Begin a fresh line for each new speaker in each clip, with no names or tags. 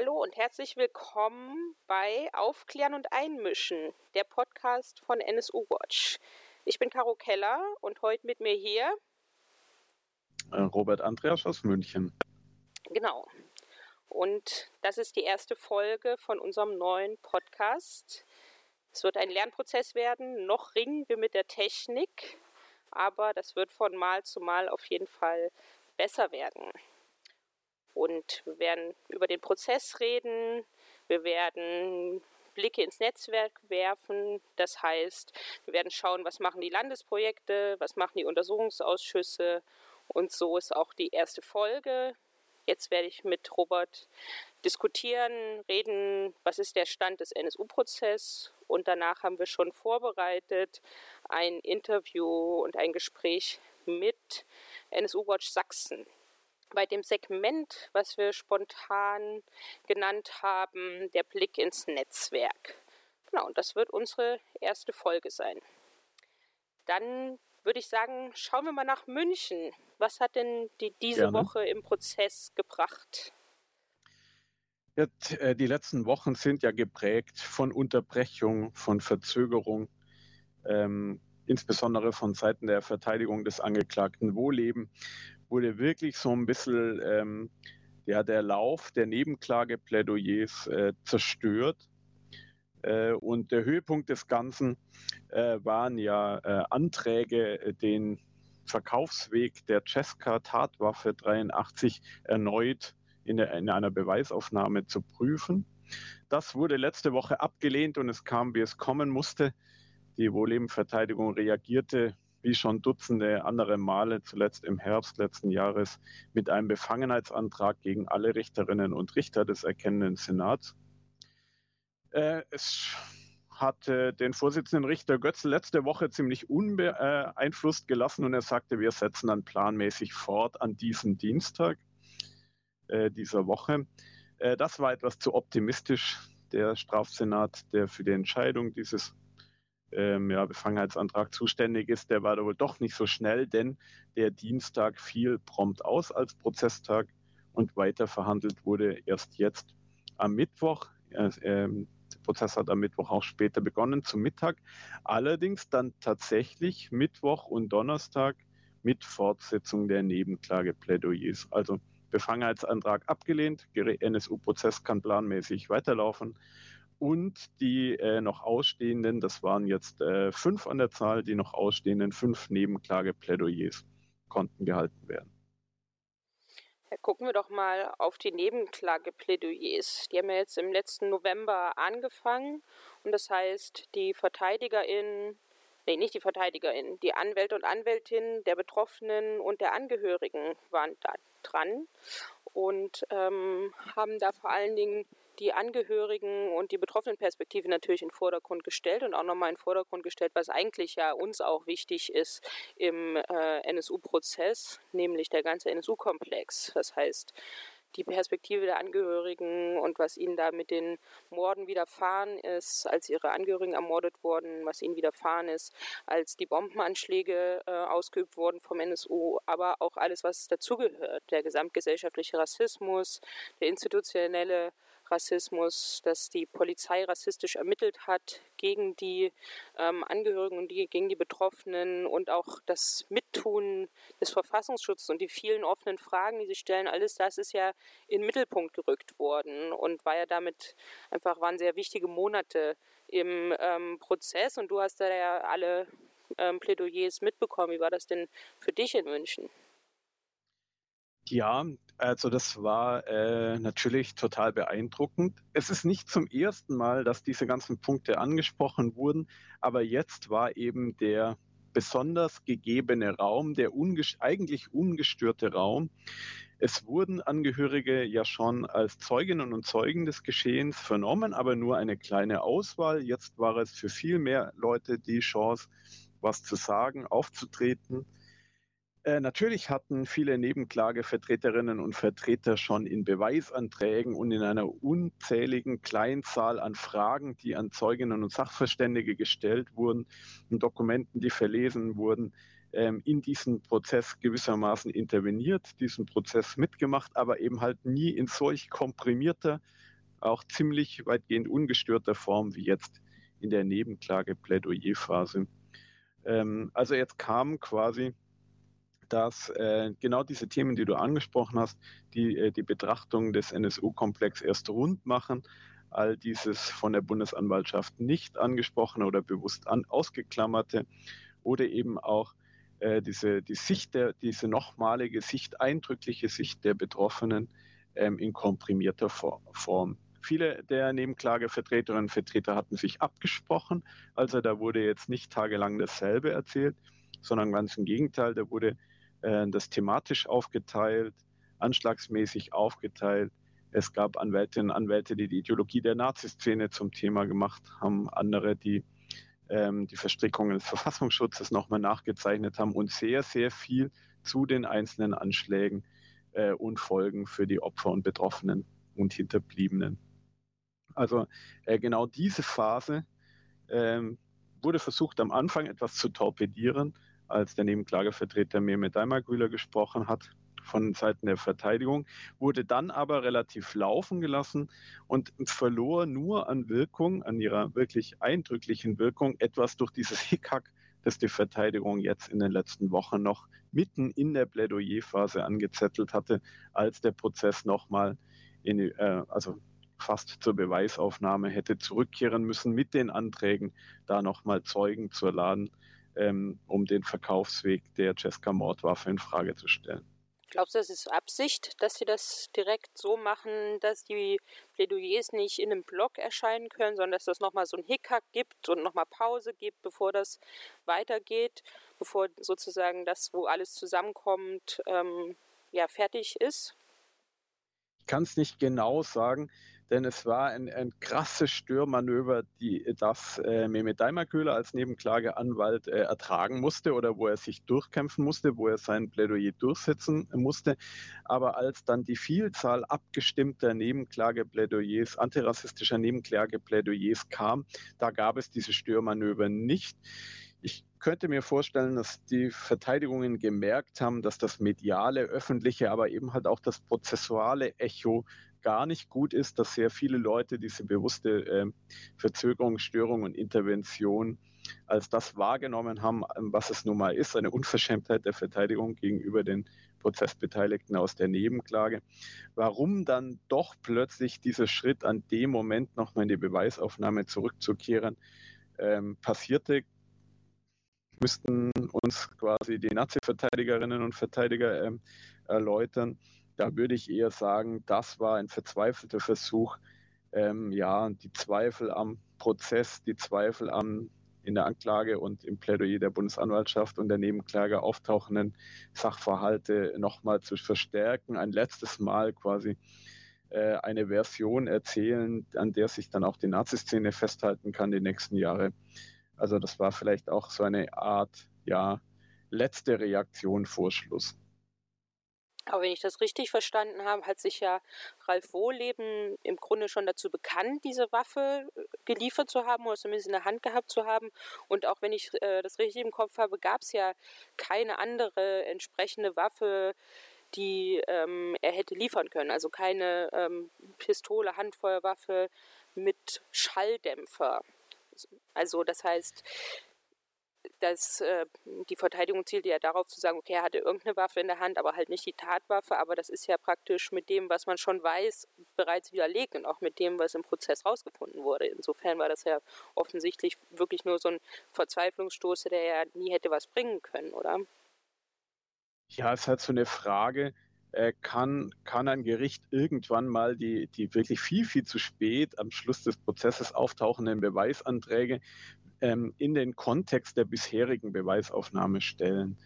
Hallo und herzlich willkommen bei Aufklären und Einmischen, der Podcast von NSU Watch. Ich bin Caro Keller und heute mit mir hier
äh, Robert Andreas aus München.
Genau. Und das ist die erste Folge von unserem neuen Podcast. Es wird ein Lernprozess werden. Noch ringen wir mit der Technik, aber das wird von Mal zu Mal auf jeden Fall besser werden. Und wir werden über den Prozess reden. Wir werden Blicke ins Netzwerk werfen. Das heißt, wir werden schauen, was machen die Landesprojekte, was machen die Untersuchungsausschüsse. Und so ist auch die erste Folge. Jetzt werde ich mit Robert diskutieren, reden, was ist der Stand des NSU-Prozesses. Und danach haben wir schon vorbereitet ein Interview und ein Gespräch mit NSU Watch Sachsen bei dem Segment, was wir spontan genannt haben, der Blick ins Netzwerk. Genau, und das wird unsere erste Folge sein. Dann würde ich sagen, schauen wir mal nach München. Was hat denn die, diese Gerne. Woche im Prozess gebracht?
Äh, die letzten Wochen sind ja geprägt von Unterbrechung, von Verzögerung. Ähm, insbesondere von Seiten der Verteidigung des Angeklagten Wohleben, wurde wirklich so ein bisschen ähm, ja, der Lauf der Nebenklageplädoyers äh, zerstört. Äh, und der Höhepunkt des Ganzen äh, waren ja äh, Anträge, äh, den Verkaufsweg der Cesca Tatwaffe 83 erneut in, der, in einer Beweisaufnahme zu prüfen. Das wurde letzte Woche abgelehnt und es kam, wie es kommen musste. Die Wohlebenverteidigung reagierte wie schon Dutzende andere Male, zuletzt im Herbst letzten Jahres, mit einem Befangenheitsantrag gegen alle Richterinnen und Richter des erkennenden Senats. Äh, es hatte den Vorsitzenden Richter Götzl letzte Woche ziemlich unbeeinflusst gelassen und er sagte, wir setzen dann planmäßig fort an diesem Dienstag äh, dieser Woche. Äh, das war etwas zu optimistisch. Der Strafsenat, der für die Entscheidung dieses ähm, ja, Befangenheitsantrag zuständig ist, der war da wohl doch nicht so schnell, denn der Dienstag fiel prompt aus als Prozesstag und weiter verhandelt wurde erst jetzt am Mittwoch. Äh, der Prozess hat am Mittwoch auch später begonnen, zum Mittag. Allerdings dann tatsächlich Mittwoch und Donnerstag mit Fortsetzung der Nebenklageplädoyers. Also Befangenheitsantrag abgelehnt, NSU-Prozess kann planmäßig weiterlaufen und die äh, noch ausstehenden, das waren jetzt äh, fünf an der Zahl, die noch ausstehenden fünf Nebenklageplädoyers konnten gehalten werden.
Ja, gucken wir doch mal auf die Nebenklageplädoyers. Die haben ja jetzt im letzten November angefangen und das heißt, die VerteidigerInnen, nee, nicht die VerteidigerInnen, die Anwälte und Anwältinnen der Betroffenen und der Angehörigen waren da dran und ähm, haben da vor allen Dingen die Angehörigen und die betroffenen Perspektive natürlich in den Vordergrund gestellt und auch nochmal in den Vordergrund gestellt, was eigentlich ja uns auch wichtig ist im äh, NSU-Prozess, nämlich der ganze NSU-Komplex. Das heißt, die Perspektive der Angehörigen und was ihnen da mit den Morden widerfahren ist, als ihre Angehörigen ermordet wurden, was ihnen widerfahren ist, als die Bombenanschläge äh, ausgeübt wurden vom NSU, aber auch alles, was dazugehört, der gesamtgesellschaftliche Rassismus, der institutionelle Rassismus, dass die Polizei rassistisch ermittelt hat gegen die ähm, Angehörigen und die, gegen die Betroffenen und auch das Mittun des Verfassungsschutzes und die vielen offenen Fragen, die sie stellen, alles das ist ja in den Mittelpunkt gerückt worden und war ja damit einfach waren sehr wichtige Monate im ähm, Prozess und du hast da ja alle ähm, Plädoyers mitbekommen. Wie war das denn für dich in München?
Ja, also das war äh, natürlich total beeindruckend. Es ist nicht zum ersten Mal, dass diese ganzen Punkte angesprochen wurden, aber jetzt war eben der besonders gegebene Raum, der ungest eigentlich ungestörte Raum. Es wurden Angehörige ja schon als Zeuginnen und Zeugen des Geschehens vernommen, aber nur eine kleine Auswahl. Jetzt war es für viel mehr Leute die Chance, was zu sagen, aufzutreten. Äh, natürlich hatten viele Nebenklagevertreterinnen und Vertreter schon in Beweisanträgen und in einer unzähligen Kleinzahl an Fragen, die an Zeuginnen und Sachverständige gestellt wurden, in Dokumenten, die verlesen wurden, ähm, in diesen Prozess gewissermaßen interveniert, diesen Prozess mitgemacht, aber eben halt nie in solch komprimierter auch ziemlich weitgehend ungestörter Form wie jetzt in der Nebenklage-Plädoyerphase. Ähm, also jetzt kam quasi dass äh, genau diese Themen, die du angesprochen hast, die äh, die Betrachtung des NSU-Komplex erst rund machen, all dieses von der Bundesanwaltschaft nicht angesprochene oder bewusst an, ausgeklammerte oder eben auch äh, diese, die Sicht der, diese nochmalige Sicht, eindrückliche Sicht der Betroffenen ähm, in komprimierter Form. Viele der Nebenklagevertreterinnen und Vertreter hatten sich abgesprochen, also da wurde jetzt nicht tagelang dasselbe erzählt, sondern ganz im Gegenteil, da wurde das thematisch aufgeteilt, anschlagsmäßig aufgeteilt. Es gab Anwältinnen und Anwälte, die die Ideologie der Naziszene zum Thema gemacht haben, andere, die ähm, die Verstrickungen des Verfassungsschutzes nochmal nachgezeichnet haben und sehr, sehr viel zu den einzelnen Anschlägen äh, und Folgen für die Opfer und Betroffenen und Hinterbliebenen. Also äh, genau diese Phase ähm, wurde versucht am Anfang etwas zu torpedieren, als der Nebenklagevertreter Mehmet Daimagüler gesprochen hat von Seiten der Verteidigung, wurde dann aber relativ laufen gelassen und verlor nur an Wirkung, an ihrer wirklich eindrücklichen Wirkung, etwas durch dieses Hickhack, das die Verteidigung jetzt in den letzten Wochen noch mitten in der Plädoyerphase angezettelt hatte, als der Prozess nochmal in, äh, also fast zur Beweisaufnahme hätte zurückkehren müssen mit den Anträgen, da nochmal Zeugen zu erladen, ähm, um den Verkaufsweg der Cesca-Mordwaffe in Frage zu stellen.
Glaubst du, das ist Absicht, dass sie das direkt so machen, dass die Plädoyers nicht in einem Block erscheinen können, sondern dass das nochmal so ein Hickhack gibt und nochmal Pause gibt, bevor das weitergeht, bevor sozusagen das, wo alles zusammenkommt, ähm, ja, fertig ist?
Ich kann es nicht genau sagen denn es war ein, ein krasses Störmanöver, die, das äh, Mehmet Daimerköhler als Nebenklageanwalt äh, ertragen musste oder wo er sich durchkämpfen musste, wo er sein Plädoyer durchsetzen musste. Aber als dann die Vielzahl abgestimmter Nebenklageplädoyers, antirassistischer Nebenklageplädoyers kam, da gab es diese Störmanöver nicht. Ich könnte mir vorstellen, dass die Verteidigungen gemerkt haben, dass das mediale, öffentliche, aber eben halt auch das prozessuale Echo gar nicht gut ist, dass sehr viele Leute diese bewusste äh, Verzögerung, Störung und Intervention als das wahrgenommen haben, ähm, was es nun mal ist, eine Unverschämtheit der Verteidigung gegenüber den Prozessbeteiligten aus der Nebenklage. Warum dann doch plötzlich dieser Schritt an dem Moment nochmal in die Beweisaufnahme zurückzukehren ähm, passierte, müssten uns quasi die Nazi-Verteidigerinnen und Verteidiger ähm, erläutern. Da würde ich eher sagen, das war ein verzweifelter Versuch, ähm, ja, die Zweifel am Prozess, die Zweifel am in der Anklage und im Plädoyer der Bundesanwaltschaft und der Nebenklage auftauchenden Sachverhalte nochmal zu verstärken, ein letztes Mal quasi äh, eine Version erzählen, an der sich dann auch die Naziszene festhalten kann die nächsten Jahre. Also das war vielleicht auch so eine Art, ja, letzte Reaktion vor Schluss.
Aber wenn ich das richtig verstanden habe, hat sich ja Ralf Wohleben im Grunde schon dazu bekannt, diese Waffe äh, geliefert zu haben oder zumindest in der Hand gehabt zu haben. Und auch wenn ich äh, das richtig im Kopf habe, gab es ja keine andere entsprechende Waffe, die ähm, er hätte liefern können. Also keine ähm, Pistole, Handfeuerwaffe mit Schalldämpfer. Also das heißt, dass äh, die Verteidigung zielte ja darauf zu sagen, okay, er hatte irgendeine Waffe in der Hand, aber halt nicht die Tatwaffe, aber das ist ja praktisch mit dem, was man schon weiß, bereits widerlegt und auch mit dem, was im Prozess rausgefunden wurde. Insofern war das ja offensichtlich wirklich nur so ein Verzweiflungsstoß, der ja nie hätte was bringen können, oder?
Ja, es ist halt so eine Frage, äh, kann, kann ein Gericht irgendwann mal die, die wirklich viel, viel zu spät am Schluss des Prozesses auftauchenden Beweisanträge ähm, in den Kontext der bisherigen Beweisaufnahme stellen.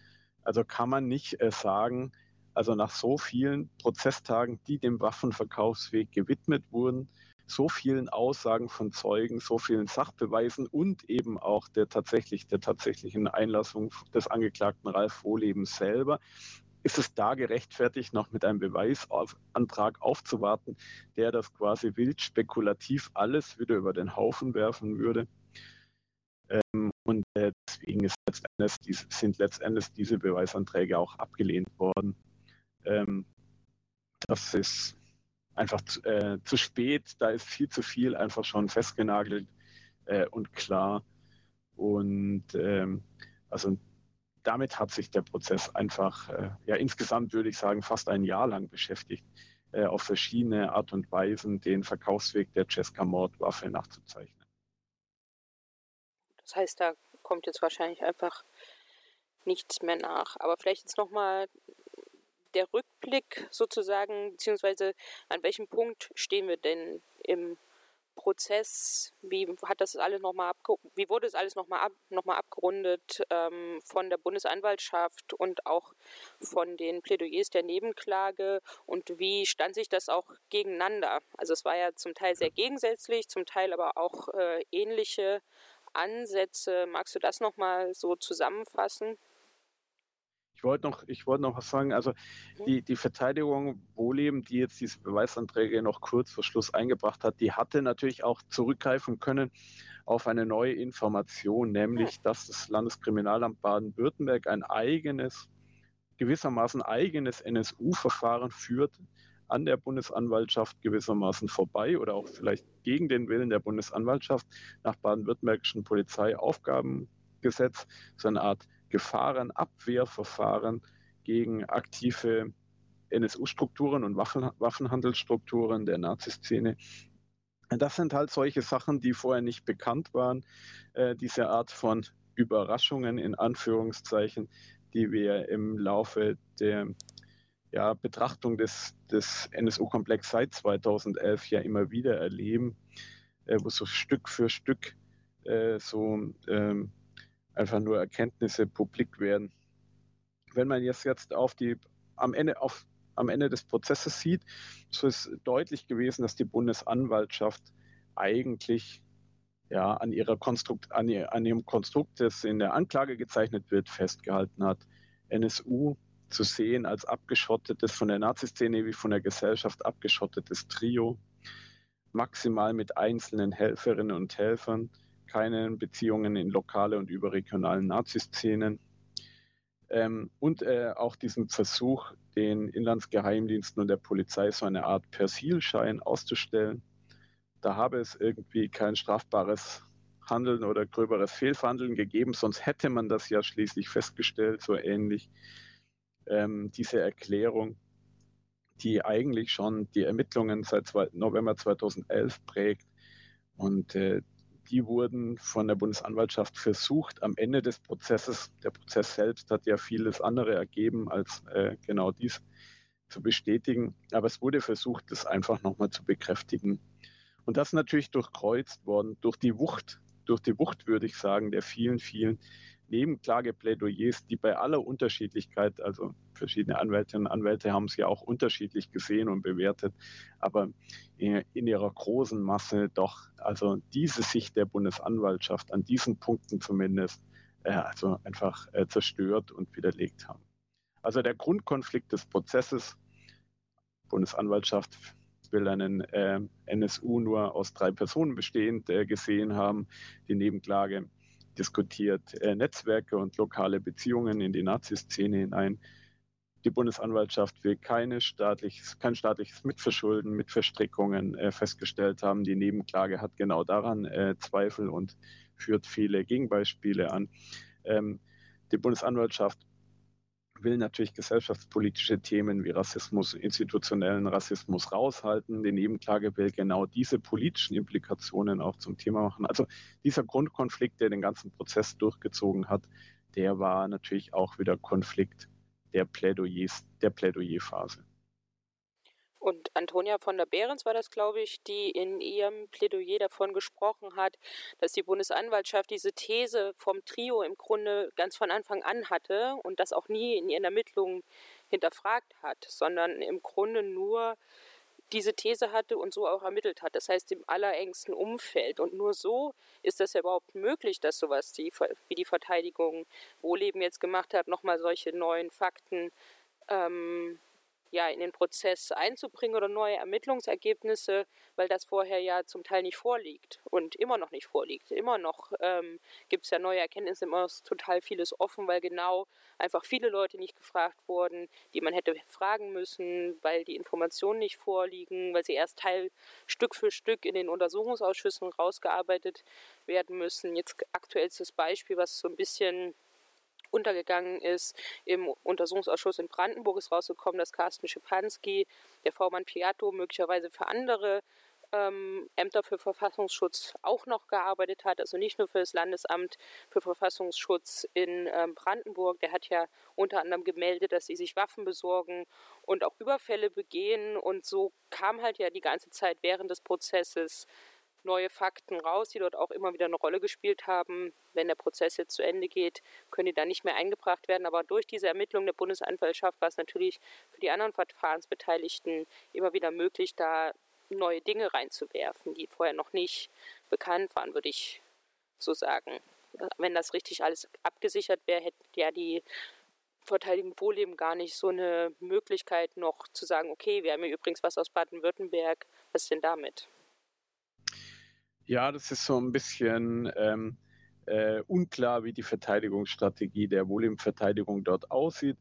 Also kann man nicht äh, sagen, also nach so vielen Prozesstagen, die dem Waffenverkaufsweg gewidmet wurden, so vielen Aussagen von Zeugen, so vielen Sachbeweisen und eben auch der tatsächlich der tatsächlichen Einlassung des Angeklagten Ralf Wohlebens selber, ist es da gerechtfertigt, noch mit einem Beweisantrag aufzuwarten, der das quasi wild spekulativ alles wieder über den Haufen werfen würde? Ähm, und äh, deswegen letztendlich diese, sind letztendlich diese Beweisanträge auch abgelehnt worden. Ähm, das ist einfach zu, äh, zu spät. Da ist viel zu viel einfach schon festgenagelt äh, und klar. Und ähm, also damit hat sich der Prozess einfach, äh, ja insgesamt würde ich sagen, fast ein Jahr lang beschäftigt, äh, auf verschiedene Art und Weisen den Verkaufsweg der Cesca-Mordwaffe nachzuzeichnen.
Das heißt, da kommt jetzt wahrscheinlich einfach nichts mehr nach. Aber vielleicht jetzt nochmal der Rückblick sozusagen, beziehungsweise an welchem Punkt stehen wir denn im Prozess? Wie hat das alles noch mal wie wurde es alles nochmal ab, noch abgerundet ähm, von der Bundesanwaltschaft und auch von den Plädoyers der Nebenklage und wie stand sich das auch gegeneinander? Also es war ja zum Teil sehr gegensätzlich, zum Teil aber auch äh, ähnliche Ansätze. Magst du das nochmal so zusammenfassen?
Ich wollte noch, ich wollte noch was sagen. Also mhm. die, die Verteidigung Wohleben, die jetzt diese Beweisanträge noch kurz vor Schluss eingebracht hat, die hatte natürlich auch zurückgreifen können auf eine neue Information, nämlich dass das Landeskriminalamt Baden-Württemberg ein eigenes, gewissermaßen eigenes NSU-Verfahren führt, an der Bundesanwaltschaft gewissermaßen vorbei oder auch vielleicht gegen den Willen der Bundesanwaltschaft nach baden-württembergischen Polizeiaufgabengesetz, so eine Art Gefahrenabwehrverfahren gegen aktive NSU-Strukturen und Waffen, Waffenhandelsstrukturen der Naziszene. Das sind halt solche Sachen, die vorher nicht bekannt waren. Äh, diese Art von Überraschungen in Anführungszeichen, die wir im Laufe der ja, Betrachtung des, des NSU-Komplex seit 2011 ja immer wieder erleben, äh, wo so Stück für Stück äh, so ähm, einfach nur Erkenntnisse publik werden. Wenn man jetzt, jetzt auf die, am Ende, auf, am Ende des Prozesses sieht, so ist deutlich gewesen, dass die Bundesanwaltschaft eigentlich ja, an, ihrer Konstrukt, an, ihr, an ihrem Konstrukt, das in der Anklage gezeichnet wird, festgehalten hat. NSU zu sehen als abgeschottetes, von der Naziszene wie von der Gesellschaft abgeschottetes Trio, maximal mit einzelnen Helferinnen und Helfern, keine Beziehungen in lokale und überregionalen Naziszenen. Ähm, und äh, auch diesen Versuch, den Inlandsgeheimdiensten und der Polizei so eine Art Persilschein auszustellen. Da habe es irgendwie kein strafbares Handeln oder gröberes Fehlverhandeln gegeben, sonst hätte man das ja schließlich festgestellt, so ähnlich. Ähm, diese Erklärung, die eigentlich schon die Ermittlungen seit November 2011 prägt und äh, die wurden von der Bundesanwaltschaft versucht, am Ende des Prozesses, der Prozess selbst hat ja vieles andere ergeben, als äh, genau dies zu bestätigen, aber es wurde versucht, das einfach nochmal zu bekräftigen. Und das natürlich durchkreuzt worden durch die Wucht, durch die Wucht, würde ich sagen, der vielen, vielen Nebenklageplädoyers, die bei aller Unterschiedlichkeit, also verschiedene Anwältinnen und Anwälte haben es ja auch unterschiedlich gesehen und bewertet, aber in, ihrer großen Masse doch, also diese Sicht der Bundesanwaltschaft an diesen Punkten zumindest, äh, also einfach äh, zerstört und widerlegt haben. Also der Grundkonflikt des Prozesses, Bundesanwaltschaft will einen äh, NSU nur aus drei Personen bestehend äh, gesehen haben, die Nebenklage diskutiert äh, Netzwerke und lokale Beziehungen in die Nazi-Szene hinein. Die Bundesanwaltschaft will keine staatliches, kein staatliches Mitverschulden, Mitverstrickungen äh, festgestellt haben. Die Nebenklage hat genau daran äh, Zweifel und führt viele Gegenbeispiele an. Ähm, die Bundesanwaltschaft will natürlich gesellschaftspolitische Themen wie Rassismus, institutionellen Rassismus raushalten. Die Nebenklage will genau diese politischen Implikationen auch zum Thema machen. Also dieser Grundkonflikt, der den ganzen Prozess durchgezogen hat, der war natürlich auch wieder Konflikt der Plädoyers, der Plädoyerphase.
Und Antonia von der Behrens war das, glaube ich, die in ihrem Plädoyer davon gesprochen hat, dass die Bundesanwaltschaft diese These vom Trio im Grunde ganz von Anfang an hatte und das auch nie in ihren Ermittlungen hinterfragt hat, sondern im Grunde nur diese These hatte und so auch ermittelt hat. Das heißt im allerengsten Umfeld. Und nur so ist das ja überhaupt möglich, dass sowas die, wie die Verteidigung Wohleben jetzt gemacht hat, nochmal solche neuen Fakten ähm, ja, in den Prozess einzubringen oder neue Ermittlungsergebnisse, weil das vorher ja zum Teil nicht vorliegt und immer noch nicht vorliegt. Immer noch ähm, gibt es ja neue Erkenntnisse, immer ist total vieles offen, weil genau einfach viele Leute nicht gefragt wurden, die man hätte fragen müssen, weil die Informationen nicht vorliegen, weil sie erst Teil Stück für Stück in den Untersuchungsausschüssen rausgearbeitet werden müssen. Jetzt aktuellstes Beispiel, was so ein bisschen untergegangen ist. Im Untersuchungsausschuss in Brandenburg ist rausgekommen, dass Carsten Schipanski, der V-Mann Piatto, möglicherweise für andere ähm, Ämter für Verfassungsschutz auch noch gearbeitet hat, also nicht nur für das Landesamt für Verfassungsschutz in ähm, Brandenburg. Der hat ja unter anderem gemeldet, dass sie sich Waffen besorgen und auch Überfälle begehen. Und so kam halt ja die ganze Zeit während des Prozesses neue Fakten raus, die dort auch immer wieder eine Rolle gespielt haben. Wenn der Prozess jetzt zu Ende geht, können die dann nicht mehr eingebracht werden. Aber durch diese Ermittlung der Bundesanwaltschaft war es natürlich für die anderen Verfahrensbeteiligten immer wieder möglich, da neue Dinge reinzuwerfen, die vorher noch nicht bekannt waren, würde ich so sagen. Wenn das richtig alles abgesichert wäre, hätte ja die Verteidigung Wohleben gar nicht so eine Möglichkeit noch zu sagen, okay, wir haben hier übrigens was aus Baden-Württemberg, was ist denn damit?
Ja, das ist so ein bisschen ähm, äh, unklar, wie die Verteidigungsstrategie der Wohlimverteidigung dort aussieht.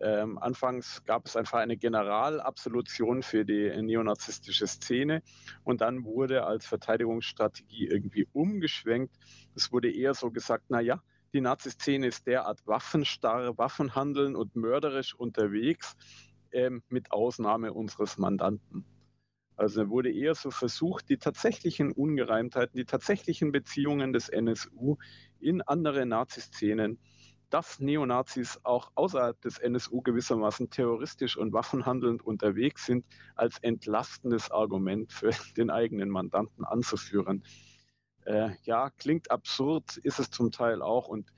Ähm, anfangs gab es einfach eine Generalabsolution für die neonazistische Szene und dann wurde als Verteidigungsstrategie irgendwie umgeschwenkt. Es wurde eher so gesagt, naja, die Nazi-Szene ist derart waffenstarr, waffenhandeln und mörderisch unterwegs, ähm, mit Ausnahme unseres Mandanten. Also wurde eher so versucht, die tatsächlichen Ungereimtheiten, die tatsächlichen Beziehungen des NSU in andere Nazi-Szenen, dass Neonazis auch außerhalb des NSU gewissermaßen terroristisch und waffenhandelnd unterwegs sind, als entlastendes Argument für den eigenen Mandanten anzuführen. Äh, ja, klingt absurd, ist es zum Teil auch und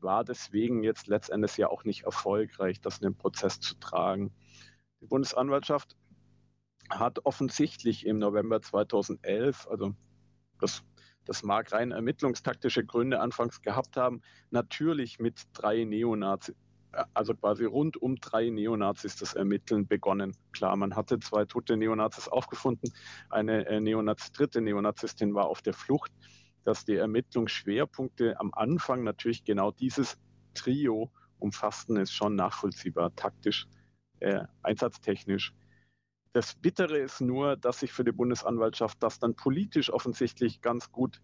war deswegen jetzt letztendlich ja auch nicht erfolgreich, das in den Prozess zu tragen. Die Bundesanwaltschaft hat offensichtlich im November 2011, also das, das mag rein ermittlungstaktische Gründe anfangs gehabt haben, natürlich mit drei Neonazis, also quasi rund um drei Neonazis das Ermitteln begonnen. Klar, man hatte zwei tote Neonazis aufgefunden, eine äh, dritte Neonazistin war auf der Flucht. Dass die Ermittlungsschwerpunkte am Anfang natürlich genau dieses Trio umfassten, ist schon nachvollziehbar, taktisch, äh, einsatztechnisch. Das Bittere ist nur, dass sich für die Bundesanwaltschaft das dann politisch offensichtlich ganz gut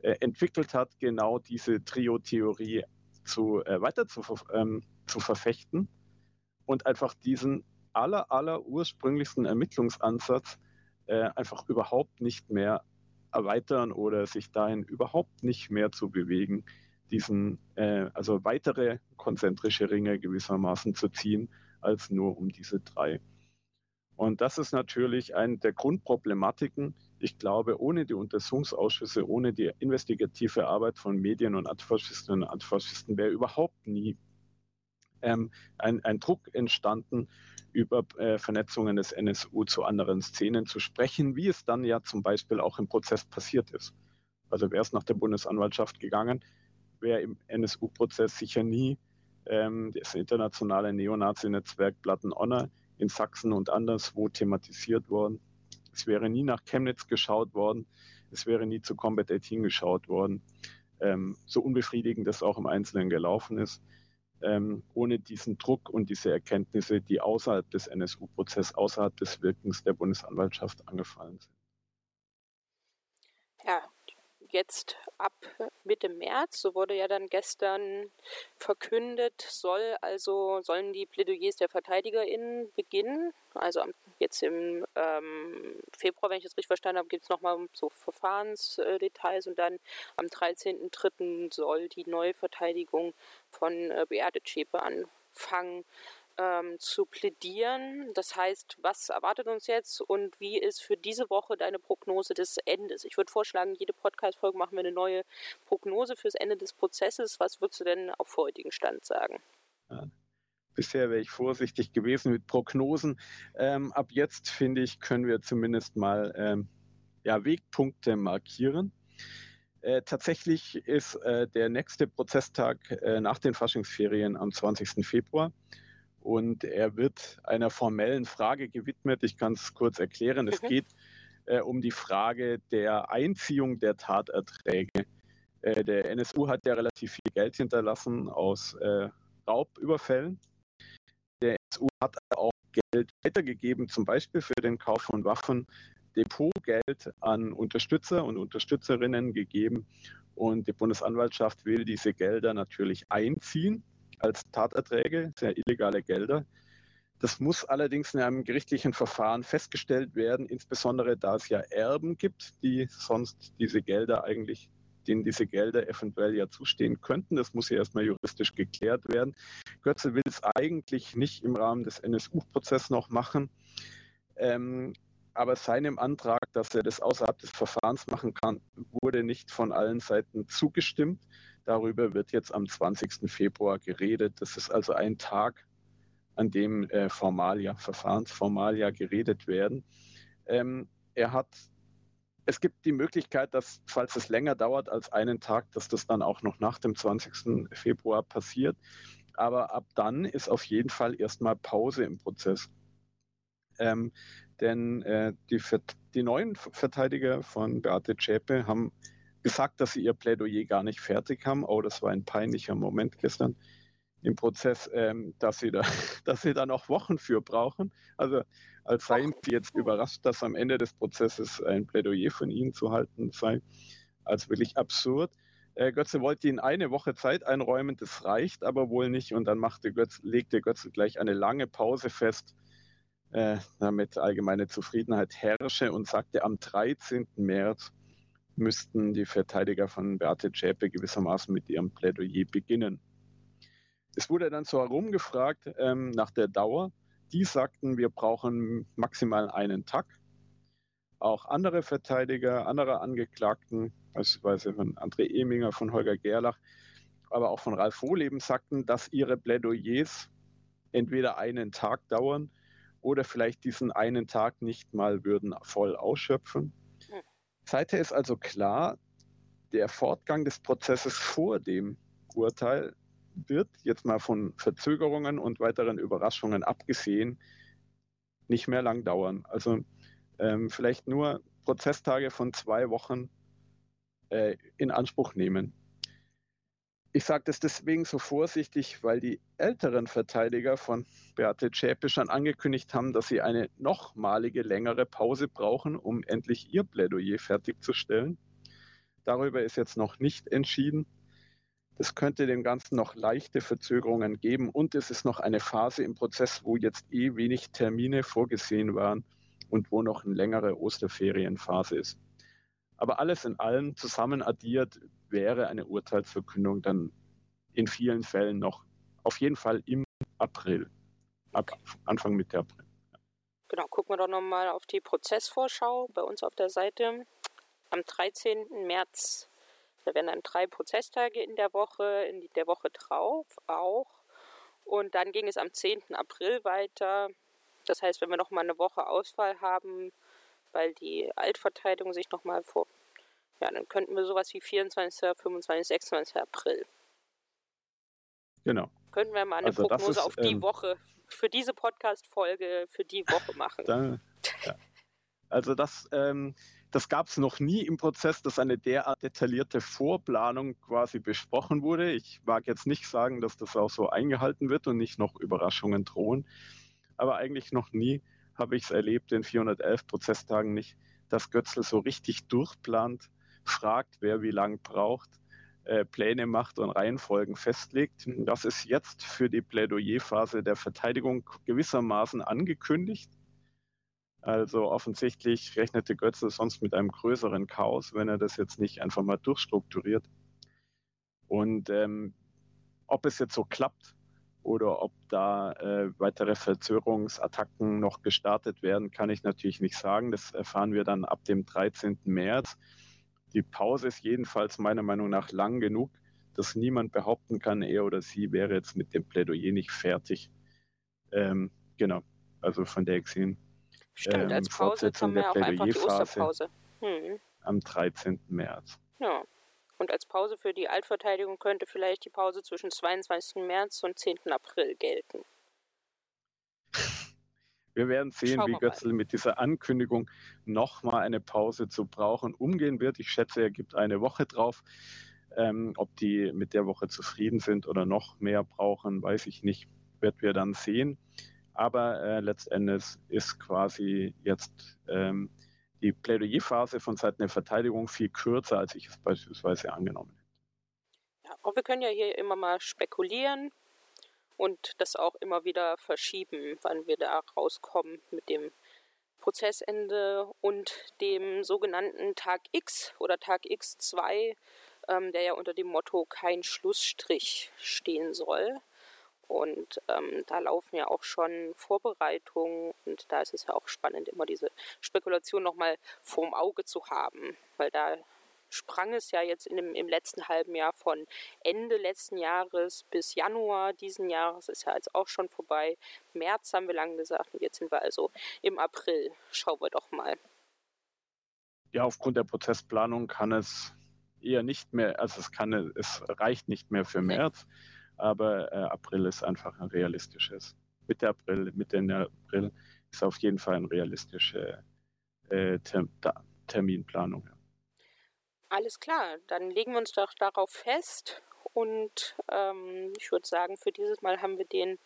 äh, entwickelt hat, genau diese Trio-Theorie zu, äh, weiter zu, ähm, zu verfechten und einfach diesen aller, aller ursprünglichsten Ermittlungsansatz äh, einfach überhaupt nicht mehr erweitern oder sich dahin überhaupt nicht mehr zu bewegen, diesen, äh, also weitere konzentrische Ringe gewissermaßen zu ziehen, als nur um diese drei. Und das ist natürlich eine der Grundproblematiken. Ich glaube, ohne die Untersuchungsausschüsse, ohne die investigative Arbeit von Medien und Antifaschistinnen und Antifaschisten wäre überhaupt nie ähm, ein, ein, Druck entstanden, über äh, Vernetzungen des NSU zu anderen Szenen zu sprechen, wie es dann ja zum Beispiel auch im Prozess passiert ist. Also wäre es nach der Bundesanwaltschaft gegangen, wäre im NSU-Prozess sicher nie ähm, das internationale Neonazi-Netzwerk Platten Honor in Sachsen und anderswo thematisiert worden. Es wäre nie nach Chemnitz geschaut worden. Es wäre nie zu Combat 18 geschaut worden. Ähm, so unbefriedigend das auch im Einzelnen gelaufen ist. Ähm, ohne diesen Druck und diese Erkenntnisse, die außerhalb des NSU-Prozesses, außerhalb des Wirkens der Bundesanwaltschaft angefallen sind.
Ja, jetzt ab Mitte März, so wurde ja dann gestern verkündet, soll also sollen die Plädoyers der VerteidigerInnen beginnen. Also jetzt im ähm, Februar, wenn ich das richtig verstanden habe, gibt es nochmal so Verfahrensdetails und dann am 13.03. soll die neue Verteidigung von äh, Beate Zschäpe anfangen ähm, zu plädieren. Das heißt, was erwartet uns jetzt und wie ist für diese Woche deine Prognose des Endes? Ich würde vorschlagen, jede Podcast-Folge machen wir eine neue Prognose fürs Ende des Prozesses. Was würdest du denn auf heutigen Stand sagen?
Bisher wäre ich vorsichtig gewesen mit Prognosen. Ähm, ab jetzt, finde ich, können wir zumindest mal ähm, ja, Wegpunkte markieren. Äh, tatsächlich ist äh, der nächste Prozesstag äh, nach den Faschingsferien am 20. Februar. Und er wird einer formellen Frage gewidmet. Ich kann es kurz erklären. Es geht äh, um die Frage der Einziehung der Taterträge. Äh, der NSU hat ja relativ viel Geld hinterlassen aus äh, Raubüberfällen. Der NSU hat auch Geld weitergegeben, zum Beispiel für den Kauf von Waffen, Depotgeld an Unterstützer und Unterstützerinnen gegeben. Und die Bundesanwaltschaft will diese Gelder natürlich einziehen als Taterträge, sehr illegale Gelder. Das muss allerdings in einem gerichtlichen Verfahren festgestellt werden, insbesondere da es ja Erben gibt, die sonst diese Gelder eigentlich, denen diese Gelder eventuell ja zustehen könnten. Das muss ja erstmal juristisch geklärt werden. Götze will es eigentlich nicht im Rahmen des NSU-Prozesses noch machen. Ähm, aber seinem Antrag, dass er das außerhalb des Verfahrens machen kann, wurde nicht von allen Seiten zugestimmt. Darüber wird jetzt am 20. Februar geredet. Das ist also ein Tag, an dem äh, Formalia, Verfahrensformalia geredet werden. Ähm, er hat, es gibt die Möglichkeit, dass, falls es länger dauert als einen Tag, dass das dann auch noch nach dem 20. Februar passiert. Aber ab dann ist auf jeden Fall erstmal Pause im Prozess. Ähm, denn äh, die, die, neuen Verteidiger von Beate Zschäpe haben gesagt, dass sie ihr Plädoyer gar nicht fertig haben. Oh, das war ein peinlicher Moment gestern im Prozess, ähm, dass, sie da, dass sie da noch Wochen für brauchen. Also als seien sie jetzt überrascht, dass am Ende des Prozesses ein Plädoyer von ihnen zu halten sei, als wirklich absurd. Äh, Götze wollte ihnen eine Woche Zeit einräumen, das reicht aber wohl nicht. Und dann machte Götze, legte Götze gleich eine lange Pause fest, äh, damit allgemeine Zufriedenheit herrsche und sagte, am 13. März müssten die Verteidiger von Beate Zschäpe gewissermaßen mit ihrem Plädoyer beginnen. Es wurde dann so herumgefragt ähm, nach der Dauer. Die sagten, wir brauchen maximal einen Tag. Auch andere Verteidiger, andere Angeklagten, beispielsweise von André Eminger, von Holger Gerlach, aber auch von Ralf Wohleben sagten, dass ihre Plädoyers entweder einen Tag dauern oder vielleicht diesen einen Tag nicht mal würden voll ausschöpfen. Seither ist also klar, der Fortgang des Prozesses vor dem Urteil wird, jetzt mal von Verzögerungen und weiteren Überraschungen abgesehen, nicht mehr lang dauern. Also ähm, vielleicht nur Prozesstage von zwei Wochen äh, in Anspruch nehmen. Ich sage das deswegen so vorsichtig, weil die älteren Verteidiger von Beate Zschäpe schon angekündigt haben, dass sie eine nochmalige längere Pause brauchen, um endlich ihr Plädoyer fertigzustellen. Darüber ist jetzt noch nicht entschieden. Das könnte dem Ganzen noch leichte Verzögerungen geben und es ist noch eine Phase im Prozess, wo jetzt eh wenig Termine vorgesehen waren und wo noch eine längere Osterferienphase ist. Aber alles in allem zusammen addiert wäre eine Urteilsverkündung dann in vielen Fällen noch auf jeden Fall im April, ab Anfang Mitte April.
Genau, gucken wir doch nochmal auf die Prozessvorschau bei uns auf der Seite. Am 13. März da werden dann drei Prozesstage in der Woche, in der Woche drauf auch. Und dann ging es am 10. April weiter. Das heißt, wenn wir nochmal eine Woche Ausfall haben, weil die Altverteidigung sich nochmal vor. Ja, dann könnten wir sowas wie 24., 25., 26. April.
Genau.
Könnten wir mal eine also Prognose ist, auf die ähm, Woche, für diese Podcast-Folge, für die Woche machen.
Da, ja. Also das, ähm, das gab es noch nie im Prozess, dass eine derart detaillierte Vorplanung quasi besprochen wurde. Ich mag jetzt nicht sagen, dass das auch so eingehalten wird und nicht noch Überraschungen drohen. Aber eigentlich noch nie habe ich es erlebt in 411 Prozesstagen nicht, dass Götzl so richtig durchplant, fragt, wer wie lang braucht, äh, Pläne macht und Reihenfolgen festlegt. Das ist jetzt für die Plädoyerphase der Verteidigung gewissermaßen angekündigt. Also offensichtlich rechnete Götze sonst mit einem größeren Chaos, wenn er das jetzt nicht einfach mal durchstrukturiert. Und ähm, ob es jetzt so klappt oder ob da äh, weitere Verzögerungsattacken noch gestartet werden, kann ich natürlich nicht sagen. Das erfahren wir dann ab dem 13. März. Die Pause ist jedenfalls meiner Meinung nach lang genug, dass niemand behaupten kann, er oder sie wäre jetzt mit dem Plädoyer nicht fertig. Ähm, genau, also von der gesehen
Stimmt, ähm, als Pause haben wir auch einfach die Osterpause. Hm.
Am 13. März.
Ja. Und als Pause für die Altverteidigung könnte vielleicht die Pause zwischen 22. März und 10. April gelten.
Wir werden sehen, wie Götzl mit dieser Ankündigung nochmal eine Pause zu brauchen umgehen wird. Ich schätze, er gibt eine Woche drauf. Ähm, ob die mit der Woche zufrieden sind oder noch mehr brauchen, weiß ich nicht. Wird wir dann sehen. Aber äh, letztendlich ist quasi jetzt ähm, die Plädoyerphase von Seiten der Verteidigung viel kürzer, als ich es beispielsweise angenommen hätte.
Ja, aber wir können ja hier immer mal spekulieren und das auch immer wieder verschieben, wann wir da rauskommen mit dem Prozessende und dem sogenannten Tag X oder Tag X2, ähm, der ja unter dem Motto kein Schlussstrich stehen soll. Und ähm, da laufen ja auch schon Vorbereitungen und da ist es ja auch spannend, immer diese Spekulation nochmal vorm Auge zu haben, weil da sprang es ja jetzt in dem, im letzten halben Jahr von Ende letzten Jahres bis Januar diesen Jahres, ist ja jetzt auch schon vorbei. März haben wir lang gesagt und jetzt sind wir also im April. Schauen wir doch mal.
Ja, aufgrund der Prozessplanung kann es eher nicht mehr, also es kann, es reicht nicht mehr für März, aber äh, April ist einfach ein realistisches. Mitte April, Mitte April ist auf jeden Fall eine realistische äh, Term Terminplanung.
Alles klar, dann legen wir uns doch darauf fest und ähm, ich würde sagen, für dieses Mal haben wir den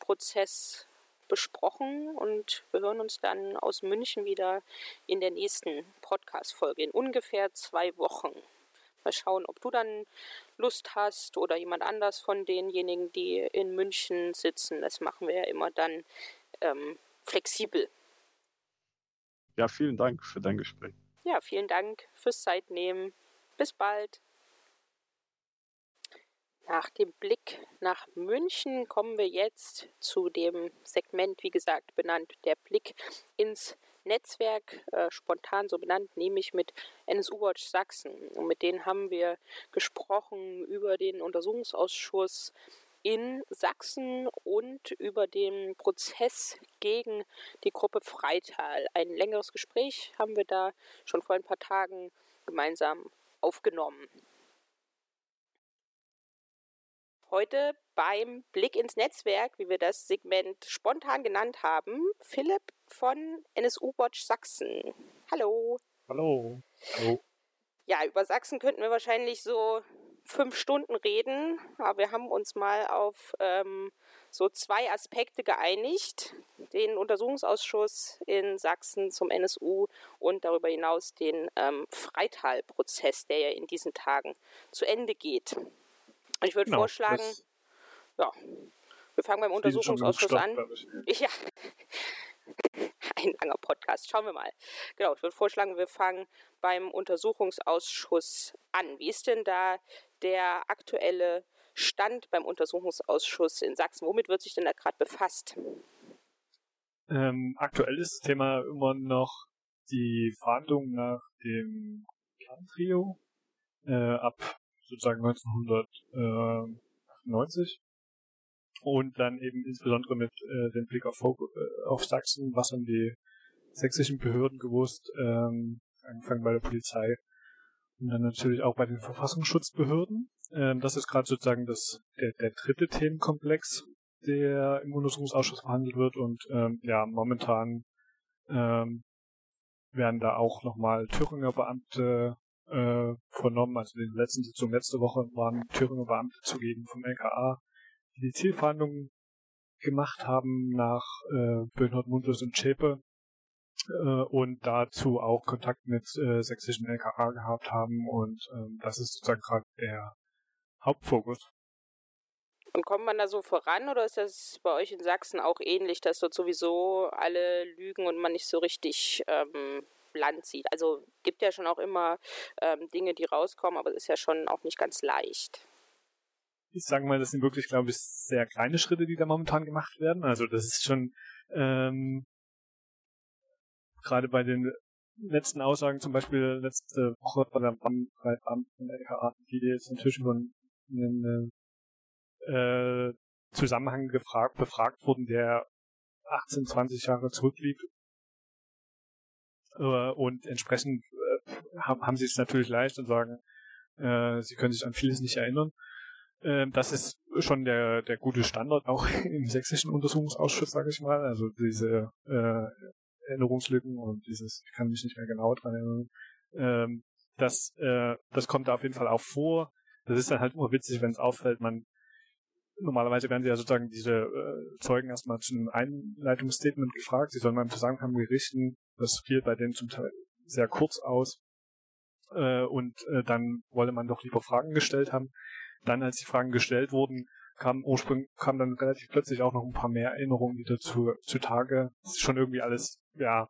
Prozess besprochen und wir hören uns dann aus München wieder in der nächsten Podcast-Folge in ungefähr zwei Wochen. Mal schauen, ob du dann Lust hast oder jemand anders von denjenigen, die in München sitzen. Das machen wir ja immer dann ähm, flexibel.
Ja, vielen Dank für dein Gespräch.
Ja, vielen Dank fürs Zeitnehmen. Bis bald. Nach dem Blick nach München kommen wir jetzt zu dem Segment, wie gesagt, benannt, der Blick ins Netzwerk, äh, spontan so benannt, nämlich mit NSU Watch Sachsen. Und mit denen haben wir gesprochen über den Untersuchungsausschuss in Sachsen und über den Prozess gegen die Gruppe Freital. Ein längeres Gespräch haben wir da schon vor ein paar Tagen gemeinsam aufgenommen. Heute beim Blick ins Netzwerk, wie wir das Segment spontan genannt haben, Philipp von NSU Watch Sachsen. Hallo.
Hallo. Hallo.
Ja, über Sachsen könnten wir wahrscheinlich so fünf Stunden reden, aber wir haben uns mal auf ähm, so zwei Aspekte geeinigt. Den Untersuchungsausschuss in Sachsen zum NSU und darüber hinaus den ähm, Freital-Prozess, der ja in diesen Tagen zu Ende geht. Ich würde genau, vorschlagen, ja, wir fangen beim Untersuchungsausschuss an. Ja, ein langer Podcast. Schauen wir mal. Genau, ich würde vorschlagen, wir fangen beim Untersuchungsausschuss an. Wie ist denn da der aktuelle Stand beim Untersuchungsausschuss in Sachsen? Womit wird sich denn da gerade befasst?
Ähm, aktuell ist das Thema immer noch die Verhandlungen nach dem Kern-Trio äh, ab sozusagen 1990 und dann eben insbesondere mit äh, dem Blick auf, äh, auf Sachsen, was an die sächsischen Behörden gewusst, ähm, angefangen bei der Polizei. Und dann natürlich auch bei den Verfassungsschutzbehörden. Ähm, das ist gerade sozusagen das, der, der dritte Themenkomplex, der im Untersuchungsausschuss verhandelt wird. Und ähm, ja, momentan ähm, werden da auch nochmal Thüringer Beamte äh, vernommen. Also in der letzten Sitzung letzte Woche waren Thüringer Beamte zugegen vom LKA, die die Zielverhandlungen gemacht haben nach äh, Böhnhardt, Mundlos und Schäpe äh, und dazu auch Kontakt mit äh, sächsischen LKA gehabt haben und ähm, das ist sozusagen gerade der Hauptfokus.
Und kommt man da so voran oder ist das bei euch in Sachsen auch ähnlich, dass dort sowieso alle lügen und man nicht so richtig ähm, Land sieht? Also gibt ja schon auch immer ähm, Dinge, die rauskommen, aber es ist ja schon auch nicht ganz leicht.
Ich sage mal, das sind wirklich, glaube ich, sehr kleine Schritte, die da momentan gemacht werden. Also das ist schon ähm, gerade bei den letzten Aussagen, zum Beispiel letzte Woche bei der Beamten der LKA, die jetzt natürlich über einen äh, Zusammenhang gefragt, befragt wurden, der 18, 20 Jahre zurückliegt. Äh, und entsprechend äh, haben, sie es natürlich leicht und sagen, äh, sie können sich an vieles nicht erinnern. Äh, das ist schon der, der gute Standard auch im sächsischen Untersuchungsausschuss, sage ich mal. Also diese äh, Erinnerungslücken und dieses, ich kann mich nicht mehr genau dran erinnern. Ähm, das, äh, das kommt da auf jeden Fall auch vor. Das ist dann halt immer witzig, wenn es auffällt, man normalerweise werden sie ja sozusagen diese äh, Zeugen erstmal zu einem Einleitungsstatement gefragt, sie sollen mal im Zusammenhang berichten. Das fiel bei denen zum Teil sehr kurz aus. Äh, und äh, dann wolle man doch lieber Fragen gestellt haben. Dann, als die Fragen gestellt wurden, kam ursprünglich, kam dann relativ plötzlich auch noch ein paar mehr Erinnerungen wieder zu, zutage. Das ist schon irgendwie alles, ja,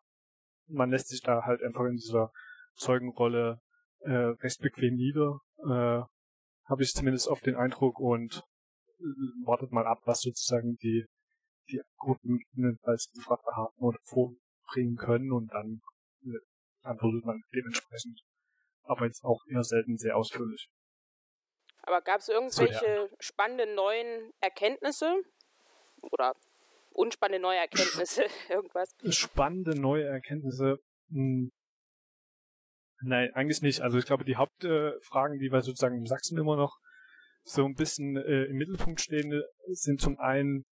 man lässt sich da halt einfach in dieser Zeugenrolle äh, recht bequem nieder. Äh, Habe ich zumindest oft den Eindruck und äh, wartet mal ab, was sozusagen die, die Gruppen als Gefragte haben oder vorbringen können und dann äh, antwortet man dementsprechend. Aber jetzt auch eher selten sehr ausführlich.
Aber gab es irgendwelche so, ja. spannenden neuen Erkenntnisse? Oder unspannende neue Erkenntnisse? Irgendwas?
Spannende neue Erkenntnisse? Hm. Nein, eigentlich nicht. Also ich glaube, die Hauptfragen, äh, die wir sozusagen in Sachsen immer noch so ein bisschen äh, im Mittelpunkt stehen, sind zum einen,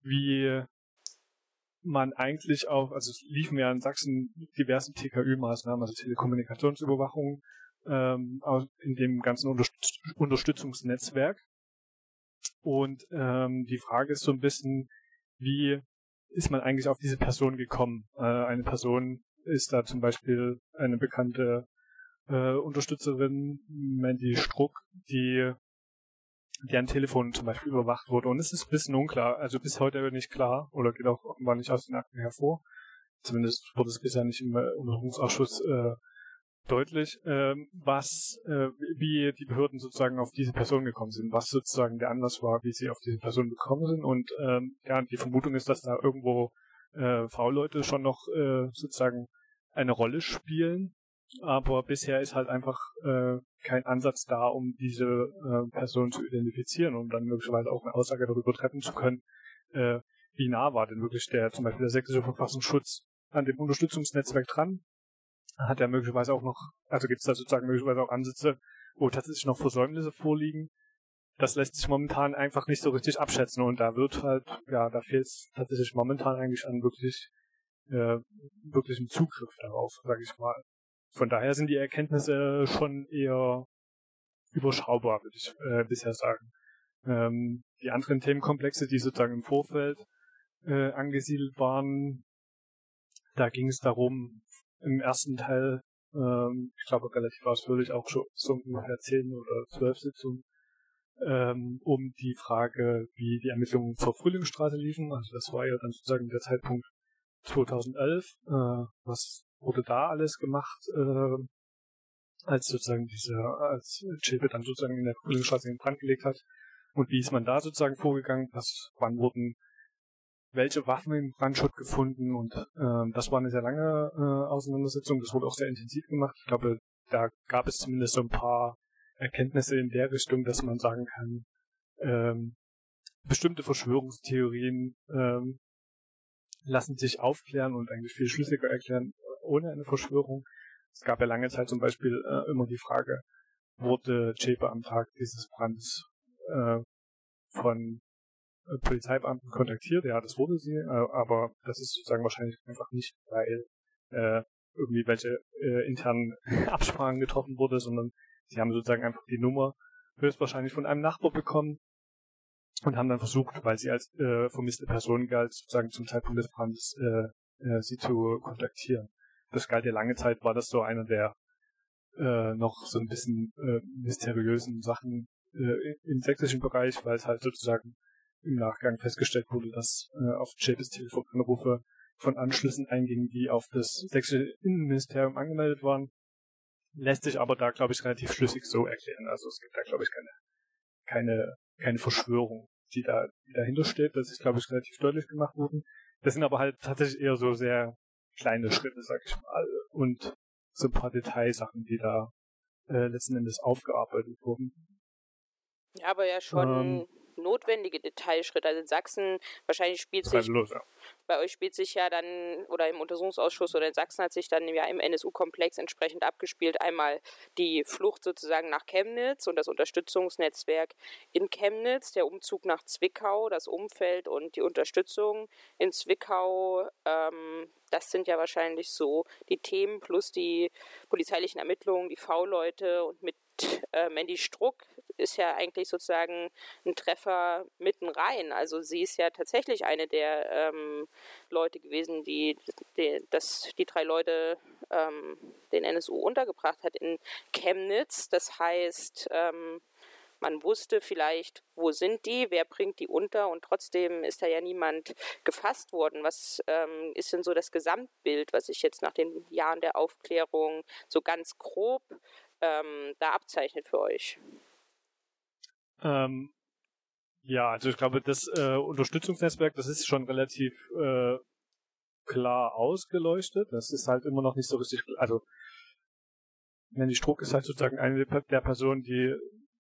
wie man eigentlich auch, also es liefen ja in Sachsen diverse TKÜ-Maßnahmen, also Telekommunikationsüberwachung, ähm, in dem ganzen Unterstütz Unterstützungsnetzwerk. Und ähm, die Frage ist so ein bisschen, wie ist man eigentlich auf diese Person gekommen? Äh, eine Person ist da zum Beispiel eine bekannte äh, Unterstützerin, Mandy Struck, die deren Telefon zum Beispiel überwacht wurde. Und es ist ein bisschen unklar, also bis heute nicht klar, oder geht auch offenbar nicht aus den Akten hervor. Zumindest wurde es bisher nicht im äh, Untersuchungsausschuss äh, deutlich, ähm, was, äh, wie die Behörden sozusagen auf diese Person gekommen sind, was sozusagen der Anlass war, wie sie auf diese Person gekommen sind. Und ähm, ja, die Vermutung ist, dass da irgendwo äh, V-Leute schon noch äh, sozusagen eine Rolle spielen. Aber bisher ist halt einfach äh, kein Ansatz da, um diese äh, Person zu identifizieren und dann möglicherweise auch eine Aussage darüber treffen zu können, äh, wie nah war denn wirklich der, zum Beispiel der sächsische Verfassungsschutz an dem Unterstützungsnetzwerk dran? Hat er möglicherweise auch noch, also gibt es da sozusagen möglicherweise auch Ansätze, wo tatsächlich noch Versäumnisse vorliegen? Das lässt sich momentan einfach nicht so richtig abschätzen und da wird halt, ja, da fehlt es tatsächlich momentan eigentlich an wirklich, äh, wirklichem Zugriff darauf, sage ich mal. Von daher sind die Erkenntnisse schon eher überschaubar, würde ich äh, bisher sagen. Ähm, die anderen Themenkomplexe, die sozusagen im Vorfeld äh, angesiedelt waren, da ging es darum, im ersten Teil, ähm, ich glaube relativ ausführlich, auch schon so ungefähr zehn oder zwölf Sitzungen, ähm, um die Frage, wie die Ermittlungen zur Frühlingsstraße liefen. Also das war ja dann sozusagen der Zeitpunkt 2011, äh, was wurde da alles gemacht, äh, als sozusagen diese, als Chilpe dann sozusagen in der Frühlingsstraße in Brand gelegt hat. Und wie ist man da sozusagen vorgegangen? Was, wann wurden welche Waffen im Brandschutt gefunden und äh, das war eine sehr lange äh, Auseinandersetzung. Das wurde auch sehr intensiv gemacht. Ich glaube, da gab es zumindest so ein paar Erkenntnisse in der Richtung, dass man sagen kann, ähm, bestimmte Verschwörungstheorien ähm, lassen sich aufklären und eigentlich viel schlüssiger erklären ohne eine Verschwörung. Es gab ja lange Zeit zum Beispiel äh, immer die Frage, wurde Chepe am Tag dieses Brands äh, von äh, Polizeibeamten kontaktiert? Ja, das wurde sie, äh, aber das ist sozusagen wahrscheinlich einfach nicht, weil äh, irgendwie welche äh, internen Absprachen getroffen wurde, sondern sie haben sozusagen einfach die Nummer höchstwahrscheinlich von einem Nachbar bekommen und haben dann versucht, weil sie als äh, vermisste Person galt, sozusagen zum Zeitpunkt des Brandes äh, äh, sie zu kontaktieren das galt ja lange Zeit, war das so einer der äh, noch so ein bisschen äh, mysteriösen Sachen äh, im sächsischen Bereich, weil es halt sozusagen im Nachgang festgestellt wurde, dass äh, auf Chapes Telefon Anrufe von Anschlüssen eingingen, die auf das sächsische Innenministerium angemeldet waren. Lässt sich aber da, glaube ich, relativ schlüssig so erklären. Also es gibt da, glaube ich, keine, keine, keine Verschwörung, die da die dahinter steht. Das ist, glaube ich, relativ deutlich gemacht worden. Das sind aber halt tatsächlich eher so sehr kleine Schritte, sag ich mal, und so ein paar Detailsachen, die da äh, letzten Endes aufgearbeitet wurden.
Ja, aber ja schon ähm, notwendige Detailschritt. Also in Sachsen wahrscheinlich spielt sich
los, ja.
bei euch spielt sich ja dann oder im Untersuchungsausschuss oder in Sachsen hat sich dann ja im NSU-Komplex entsprechend abgespielt einmal die Flucht sozusagen nach Chemnitz und das Unterstützungsnetzwerk in Chemnitz, der Umzug nach Zwickau, das Umfeld und die Unterstützung in Zwickau. Ähm, das sind ja wahrscheinlich so die Themen plus die polizeilichen Ermittlungen, die V-Leute und mit äh, Mandy Struck ist ja eigentlich sozusagen ein Treffer mitten rein. Also sie ist ja tatsächlich eine der ähm, Leute gewesen, die, die, das, die drei Leute ähm, den NSU untergebracht hat in Chemnitz. Das heißt, ähm, man wusste vielleicht, wo sind die, wer bringt die unter und trotzdem ist da ja niemand gefasst worden. Was ähm, ist denn so das Gesamtbild, was sich jetzt nach den Jahren der Aufklärung so ganz grob ähm, da abzeichnet für euch?
Ähm, ja, also ich glaube, das äh, Unterstützungsnetzwerk, das ist schon relativ äh, klar ausgeleuchtet. Das ist halt immer noch nicht so richtig, also Nanny Struck ist halt sozusagen eine der Personen, die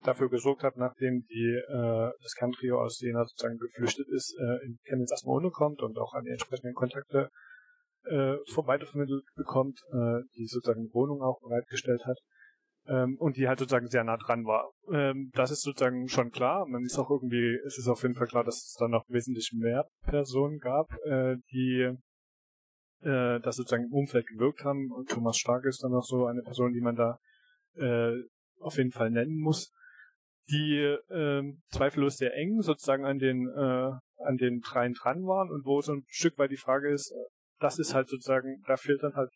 dafür gesorgt hat, nachdem die äh, das Kerntrio aus Jena sozusagen geflüchtet ist, äh, in Chemnitz erstmal unterkommt und auch an die entsprechenden Kontakte äh, weitervermittelt bekommt, äh, die sozusagen Wohnung auch bereitgestellt hat ähm, und die halt sozusagen sehr nah dran war. Ähm, das ist sozusagen schon klar. Man ist auch irgendwie, es ist auf jeden Fall klar, dass es dann noch wesentlich mehr Personen gab, äh, die äh, das sozusagen im Umfeld gewirkt haben. Und Thomas Stark ist dann noch so eine Person, die man da äh, auf jeden Fall nennen muss, die äh, zweifellos sehr eng sozusagen an den äh, an den dreien dran waren und wo so ein Stück weit die Frage ist, äh, das ist halt sozusagen, da fehlt dann halt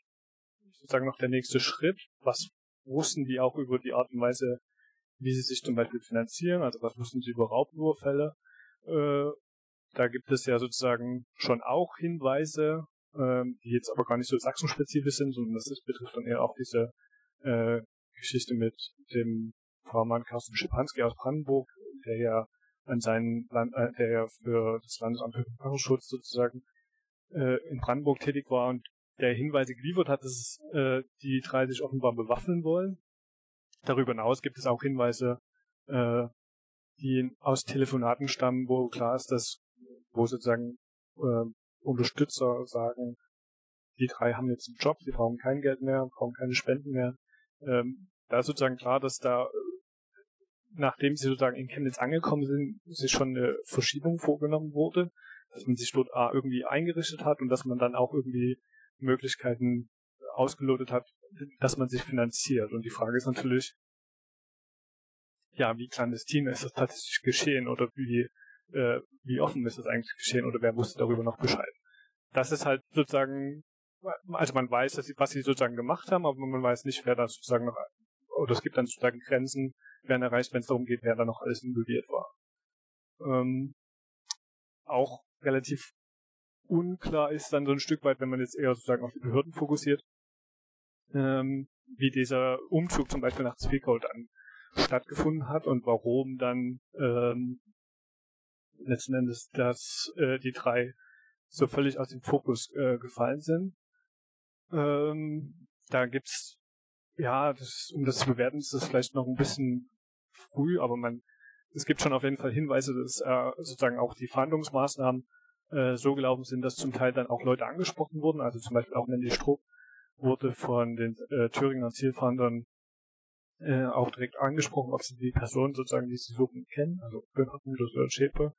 sozusagen noch der nächste Schritt, was wussten die auch über die Art und Weise, wie sie sich zum Beispiel finanzieren, also was wussten sie über Raubüberfälle. Äh, da gibt es ja sozusagen schon auch Hinweise, äh, die jetzt aber gar nicht so sachsenspezifisch sind, sondern das ist, betrifft dann eher auch diese äh, Geschichte mit dem Pfarrmann Carsten Schipanski aus Brandenburg, der ja an seinen Land, äh, der ja für das Landesamt für Verfassungsschutz sozusagen äh, in Brandenburg tätig war und der Hinweise geliefert hat, dass äh, die drei sich offenbar bewaffnen wollen. Darüber hinaus gibt es auch Hinweise, äh, die aus Telefonaten stammen, wo klar ist, dass wo sozusagen äh, Unterstützer sagen, die drei haben jetzt einen Job, die brauchen kein Geld mehr, brauchen keine Spenden mehr. Ähm, da ist sozusagen klar, dass da, nachdem sie sozusagen in Chemnitz angekommen sind, sich schon eine Verschiebung vorgenommen wurde, dass man sich dort A irgendwie eingerichtet hat und dass man dann auch irgendwie Möglichkeiten ausgelotet hat, dass man sich finanziert. Und die Frage ist natürlich, ja, wie clandestin ist das tatsächlich geschehen oder wie, äh, wie offen ist das eigentlich geschehen oder wer wusste darüber noch Bescheid? Das ist halt sozusagen, also man weiß, dass sie, was sie sozusagen gemacht haben, aber man weiß nicht, wer da sozusagen noch, oder es gibt dann sozusagen Grenzen, werden erreicht, wenn es darum geht, wer da noch alles involviert war. Ähm, auch relativ unklar ist dann so ein Stück weit, wenn man jetzt eher sozusagen auf die Behörden fokussiert, ähm, wie dieser Umzug zum Beispiel nach Zwickau dann stattgefunden hat und warum dann ähm, letzten Endes dass äh, die drei so völlig aus dem Fokus äh, gefallen sind. Ähm, da gibt's ja, das, um das zu bewerten, ist das vielleicht noch ein bisschen früh, aber man es gibt schon auf jeden Fall Hinweise, dass äh, sozusagen auch die Verhandlungsmaßnahmen äh, so gelaufen sind, dass zum Teil dann auch Leute angesprochen wurden. Also zum Beispiel auch Mandy Struck wurde von den äh, Thüringer Zielfahndern äh, auch direkt angesprochen, ob sie die Person sozusagen, die sie suchen, kennen, also Böhmerten oder Schäpe.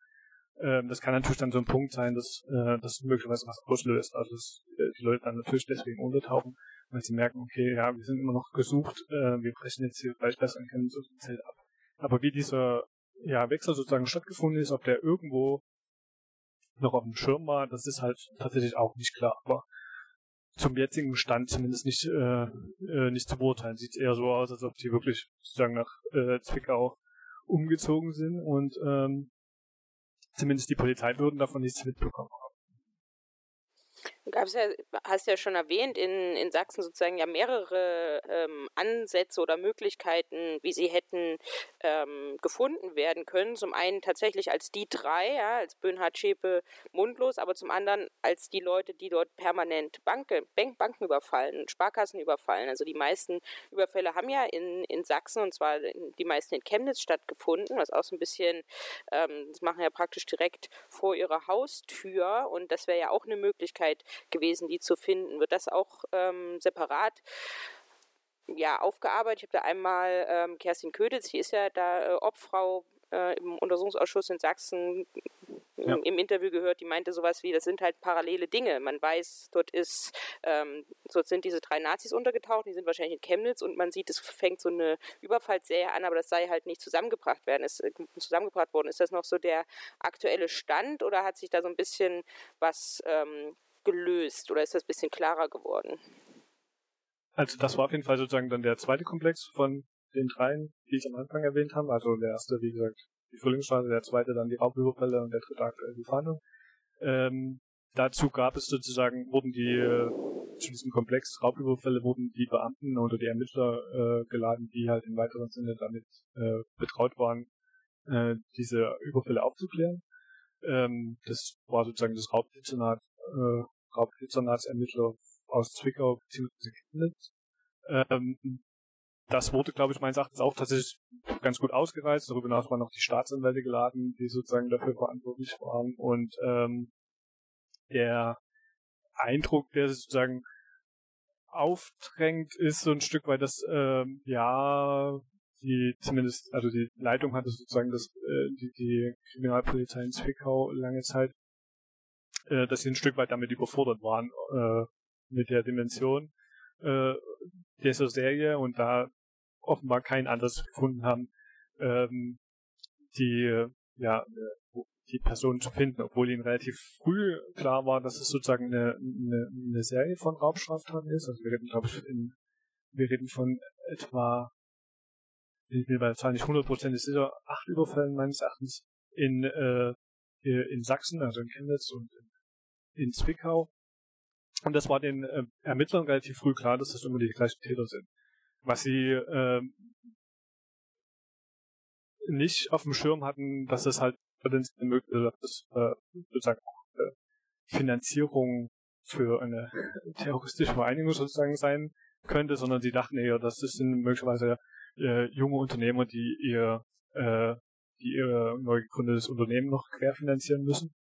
Ähm, das kann natürlich dann so ein Punkt sein, dass äh, das möglicherweise was auslöst. Also dass äh, die Leute dann natürlich deswegen untertauchen, weil sie merken, okay, ja, wir sind immer noch gesucht, äh, wir brechen jetzt hier gleich besser in keinem Zelt ab. Aber wie dieser ja, Wechsel sozusagen stattgefunden ist, ob der irgendwo noch auf dem Schirm war, das ist halt tatsächlich auch nicht klar. Aber zum jetzigen Stand zumindest nicht, äh, äh, nicht zu beurteilen. Sieht eher so aus, als ob die wirklich sozusagen nach äh, Zwickau umgezogen sind und ähm, zumindest die Polizeibehörden davon nichts mitbekommen haben.
Gab es ja, hast ja schon erwähnt, in, in Sachsen sozusagen ja mehrere ähm, Ansätze oder Möglichkeiten, wie sie hätten ähm, gefunden werden können. Zum einen tatsächlich als die drei, ja, als Böhnhardt, Schäpe, Mundlos, aber zum anderen als die Leute, die dort permanent Banke, Bank, Banken überfallen, Sparkassen überfallen. Also die meisten Überfälle haben ja in, in Sachsen und zwar die meisten in Chemnitz stattgefunden, was auch so ein bisschen, ähm, das machen ja praktisch direkt vor ihrer Haustür und das wäre ja auch eine Möglichkeit, gewesen, die zu finden. Wird das auch ähm, separat ja, aufgearbeitet? Ich habe da einmal ähm, Kerstin Köditz, die ist ja da äh, Obfrau äh, im Untersuchungsausschuss in Sachsen ja. im Interview gehört, die meinte sowas wie, das sind halt parallele Dinge. Man weiß, dort ist, ähm, dort sind diese drei Nazis untergetaucht, die sind wahrscheinlich in Chemnitz und man sieht, es fängt so eine Überfallsserie an, aber das sei halt nicht zusammengebracht werden, ist äh, zusammengebracht worden. Ist das noch so der aktuelle Stand oder hat sich da so ein bisschen was ähm, gelöst oder ist das ein bisschen klarer geworden?
Also das war auf jeden Fall sozusagen dann der zweite Komplex von den dreien, die ich am Anfang erwähnt habe. Also der erste, wie gesagt, die Frühlingsstraße, der zweite dann die Raubüberfälle und der dritte aktuell die Fahndung. Ähm, dazu gab es sozusagen, wurden die, äh, zu diesem Komplex Raubüberfälle wurden die Beamten oder die Ermittler äh, geladen, die halt im weiteren Sinne damit äh, betraut waren, äh, diese Überfälle aufzuklären. Ähm, das war sozusagen das Raubdezernat äh, Raubdezernatsermittler aus Zwickau bzw. Chemnitz. Ähm, das wurde, glaube ich, meines Erachtens auch tatsächlich ganz gut ausgereizt. Darüber hinaus waren noch die Staatsanwälte geladen, die sozusagen dafür verantwortlich waren. Und ähm, der Eindruck, der sozusagen aufdrängt, ist so ein Stück weit, dass ähm, ja die zumindest, also die Leitung hatte sozusagen das, äh, die, die Kriminalpolizei in Zwickau lange Zeit äh, dass sie ein Stück weit damit überfordert waren äh, mit der Dimension äh, dieser Serie und da offenbar kein anderes gefunden haben, ähm, die ja die Person zu finden, obwohl ihnen relativ früh klar war, dass es sozusagen eine, eine, eine Serie von Raubstraftaten ist. Also wir reden, glaube ich, in, wir reden von etwa, ich bin bei der Zahl nicht hundertprozentig sicher, acht Überfällen meines Erachtens in, äh, in Sachsen, also in Chemnitz und in Zwickau. Und das war den äh, Ermittlern relativ früh klar, dass das immer die gleichen Täter sind. Was sie äh, nicht auf dem Schirm hatten, dass es halt potenziell möglich ist, äh, sozusagen äh, Finanzierung für eine terroristische Vereinigung sozusagen sein könnte, sondern sie dachten eher, dass das sind möglicherweise äh, junge Unternehmer, die ihr, äh, die ihr neu gegründetes Unternehmen noch querfinanzieren müssen.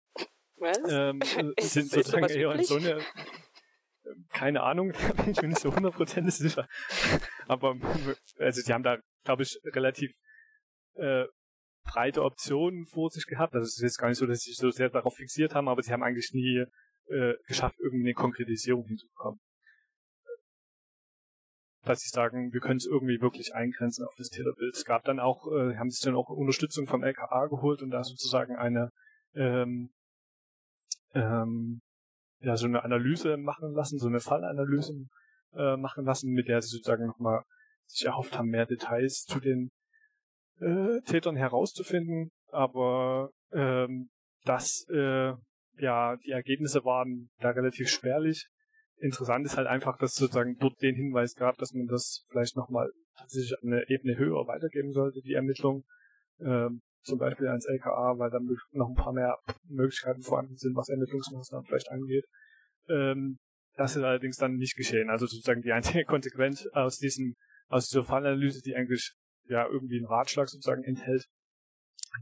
Ähm, sind sozusagen eher in so eine keine Ahnung, da bin ich mir nicht so hundertprozentig sicher. Aber also sie haben da, glaube ich, relativ äh, breite Optionen vor sich gehabt. Also es ist jetzt gar nicht so, dass sie sich so sehr darauf fixiert haben, aber sie haben eigentlich nie äh, geschafft, irgendwie eine Konkretisierung hinzubekommen. Dass sie sagen, wir können es irgendwie wirklich eingrenzen auf das Täterbild. Es gab dann auch, äh, haben sich dann auch Unterstützung vom LKA geholt und da sozusagen eine ähm, ähm, ja, so eine Analyse machen lassen, so eine Fallanalyse äh, machen lassen, mit der sie sozusagen nochmal sich erhofft haben, mehr Details zu den äh, Tätern herauszufinden. Aber ähm, das, äh, ja, die Ergebnisse waren da relativ spärlich. Interessant ist halt einfach, dass sozusagen dort den Hinweis gab, dass man das vielleicht nochmal tatsächlich eine Ebene höher weitergeben sollte, die Ermittlung. Ähm, zum Beispiel ans LKA, weil dann noch ein paar mehr Möglichkeiten vorhanden sind, was Ermittlungsmaßnahmen vielleicht angeht. Ähm, das ist allerdings dann nicht geschehen. Also sozusagen die einzige Konsequenz aus diesem, aus dieser Fallanalyse, die eigentlich ja irgendwie einen Ratschlag sozusagen enthält,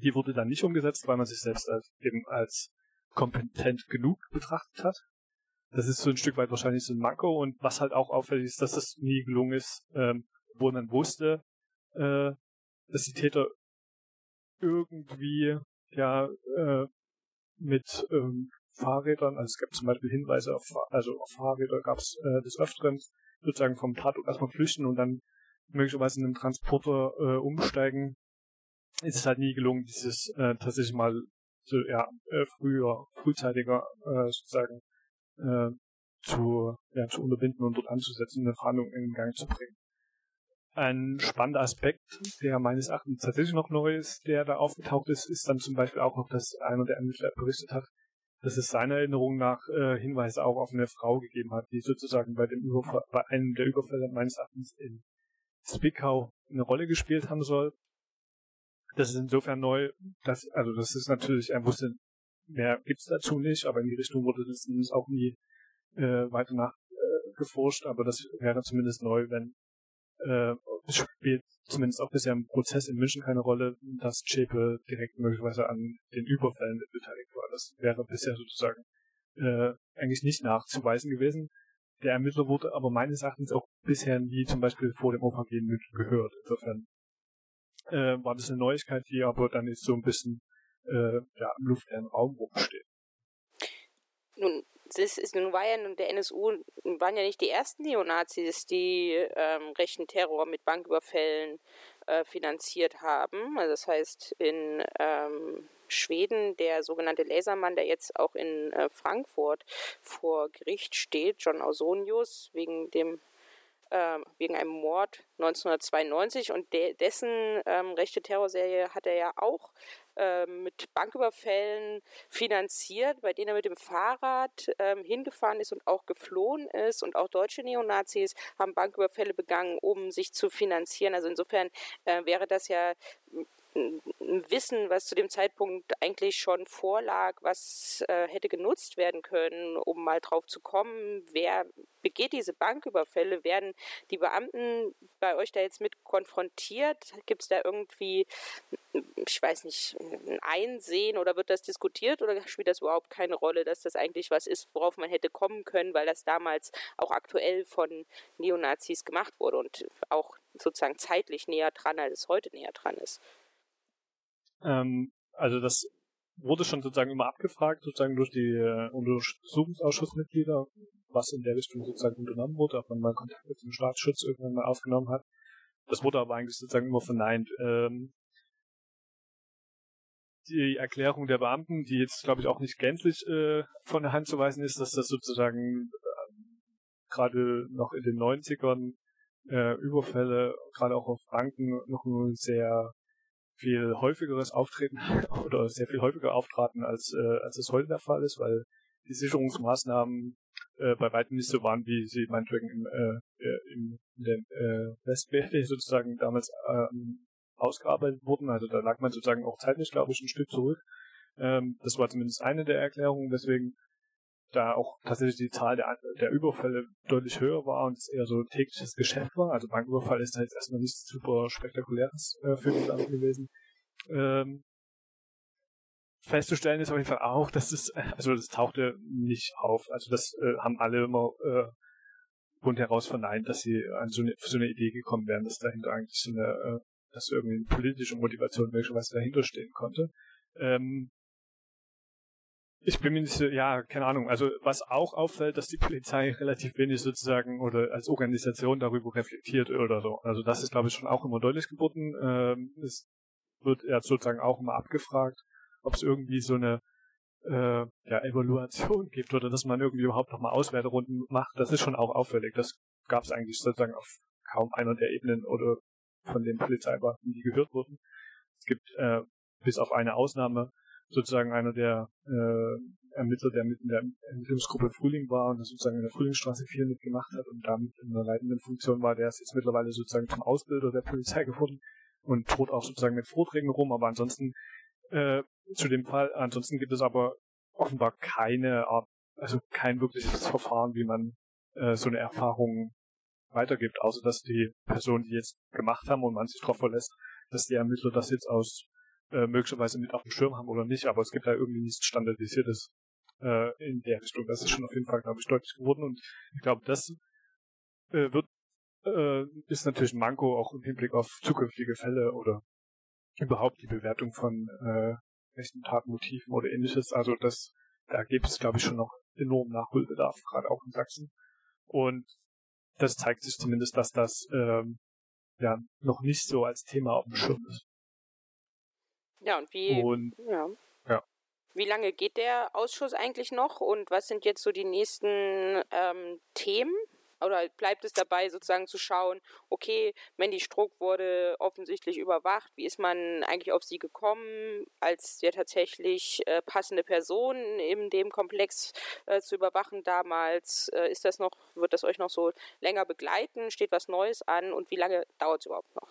die wurde dann nicht umgesetzt, weil man sich selbst als, eben als kompetent genug betrachtet hat. Das ist so ein Stück weit wahrscheinlich so ein Manko und was halt auch auffällig ist, dass das nie gelungen ist, ähm, wo man wusste, äh, dass die Täter irgendwie ja äh, mit ähm, Fahrrädern, also es gab zum Beispiel Hinweise auf, also auf Fahrräder gab es äh, des Öfteren sozusagen vom Tatort erstmal flüchten und dann möglicherweise in einem Transporter äh, umsteigen, ist es halt nie gelungen, dieses äh, tatsächlich mal so, ja, äh, früher, frühzeitiger äh, sozusagen äh, zu, ja, zu unterbinden und dort anzusetzen, eine Fahndung in Gang zu bringen. Ein spannender Aspekt, der meines Erachtens tatsächlich noch neu ist, der da aufgetaucht ist, ist dann zum Beispiel auch noch, dass einer der Ermittler berichtet hat, dass es seiner Erinnerung nach äh, Hinweise auch auf eine Frau gegeben hat, die sozusagen bei dem Überfall, bei einem der Überfälle meines Erachtens in Zwickau eine Rolle gespielt haben soll. Das ist insofern neu, dass, also das ist natürlich, er wusste, mehr gibt's dazu nicht, aber in die Richtung wurde das auch nie äh, weiter nachgeforscht, äh, aber das wäre zumindest neu, wenn äh, spielt zumindest auch bisher im Prozess in München keine Rolle, dass Chepe direkt möglicherweise an den Überfällen beteiligt war. Das wäre bisher sozusagen äh, eigentlich nicht nachzuweisen gewesen. Der Ermittler wurde aber meines Erachtens auch bisher nie zum Beispiel vor dem OVG in München gehört. Insofern äh, war das eine Neuigkeit, die aber dann jetzt so ein bisschen äh, ja, im luftleeren Raum rumsteht.
Nun, das ist, nun war ja der NSU waren ja nicht die ersten Neonazis, die ähm, rechten Terror mit Banküberfällen äh, finanziert haben. Also das heißt in ähm, Schweden der sogenannte Lasermann, der jetzt auch in äh, Frankfurt vor Gericht steht, John Ausonius, wegen dem äh, wegen einem Mord 1992 und de dessen ähm, rechte Terrorserie hat er ja auch ähm, mit Banküberfällen finanziert, bei denen er mit dem Fahrrad ähm, hingefahren ist und auch geflohen ist. Und auch deutsche Neonazis haben Banküberfälle begangen, um sich zu finanzieren. Also insofern äh, wäre das ja Wissen, was zu dem Zeitpunkt eigentlich schon vorlag, was äh, hätte genutzt werden können, um mal drauf zu kommen, wer begeht diese Banküberfälle? Werden die Beamten bei euch da jetzt mit konfrontiert? Gibt es da irgendwie, ich weiß nicht, ein Einsehen oder wird das diskutiert oder spielt das überhaupt keine Rolle, dass das eigentlich was ist, worauf man hätte kommen können, weil das damals auch aktuell von Neonazis gemacht wurde und auch sozusagen zeitlich näher dran, als es heute näher dran ist?
Ähm, also das wurde schon sozusagen immer abgefragt, sozusagen durch die äh, Untersuchungsausschussmitglieder, was in der Richtung sozusagen unternommen wurde, ob man mal Kontakt mit dem Staatsschutz irgendwann mal aufgenommen hat. Das wurde aber eigentlich sozusagen immer verneint. Ähm, die Erklärung der Beamten, die jetzt glaube ich auch nicht gänzlich äh, von der Hand zu weisen ist, dass das sozusagen äh, gerade noch in den 90ern äh, Überfälle, gerade auch auf Banken, noch ein sehr viel häufigeres Auftreten oder sehr viel häufiger auftraten, als, äh, als es heute der Fall ist, weil die Sicherungsmaßnahmen äh, bei weitem nicht so waren, wie sie meinetwegen im, äh, äh im, in den äh, Westberlin sozusagen damals ähm, ausgearbeitet wurden. Also da lag man sozusagen auch zeitlich, glaube ich, ein Stück zurück. Ähm, das war zumindest eine der Erklärungen, weswegen da auch tatsächlich die Zahl der, der Überfälle deutlich höher war und es eher so tägliches Geschäft war. Also Banküberfall ist da jetzt erstmal nichts super spektakuläres äh, für die Banken gewesen. Ähm, festzustellen ist auf jeden Fall auch, dass es, also das tauchte nicht auf. Also das äh, haben alle immer äh, rundheraus verneint, dass sie an so eine, so eine Idee gekommen wären, dass dahinter eigentlich so eine, äh, dass irgendwie eine politische Motivation möglicherweise dahinter stehen konnte. Ähm, ich bin mir nicht so, ja, keine Ahnung. Also was auch auffällt, dass die Polizei relativ wenig sozusagen oder als Organisation darüber reflektiert oder so. Also das ist, glaube ich, schon auch immer deutlich geworden. Ähm, es wird ja sozusagen auch immer abgefragt, ob es irgendwie so eine äh, ja, Evaluation gibt oder dass man irgendwie überhaupt nochmal Auswerterunden macht. Das ist schon auch auffällig. Das gab es eigentlich sozusagen auf kaum einer der Ebenen oder von den Polizeibeamten, die gehört wurden. Es gibt äh, bis auf eine Ausnahme sozusagen einer der äh, Ermittler, der mit in der Ermittlungsgruppe Frühling war und das sozusagen in der Frühlingsstraße 4 mitgemacht hat und damit in einer leitenden Funktion war, der ist jetzt mittlerweile sozusagen zum Ausbilder der Polizei geworden und droht auch sozusagen mit Vorträgen rum, aber ansonsten äh, zu dem Fall, ansonsten gibt es aber offenbar keine Art, also kein wirkliches Verfahren, wie man äh, so eine Erfahrung weitergibt, außer dass die Personen, die jetzt gemacht haben und man sich darauf verlässt, dass die Ermittler das jetzt aus äh, möglicherweise mit auf dem Schirm haben oder nicht, aber es gibt da irgendwie nichts Standardisiertes äh, in der Richtung. Das ist schon auf jeden Fall, glaube ich, deutlich geworden und ich glaube, das äh, wird äh, ist natürlich ein Manko auch im Hinblick auf zukünftige Fälle oder überhaupt die Bewertung von äh, rechten Tatmotiven oder ähnliches. Also das, da gibt es, glaube ich, schon noch enorm Nachholbedarf, gerade auch in Sachsen. Und das zeigt sich zumindest, dass das ähm, ja noch nicht so als Thema auf dem Schirm ist.
Ja, und wie,
und,
ja.
ja.
wie lange geht der Ausschuss eigentlich noch und was sind jetzt so die nächsten ähm, Themen, oder bleibt es dabei, sozusagen zu schauen, okay, Mandy Struck wurde offensichtlich überwacht, wie ist man eigentlich auf sie gekommen, als der tatsächlich äh, passende Person in dem Komplex äh, zu überwachen damals? Äh, ist das noch, wird das euch noch so länger begleiten? Steht was Neues an und wie lange dauert es überhaupt noch?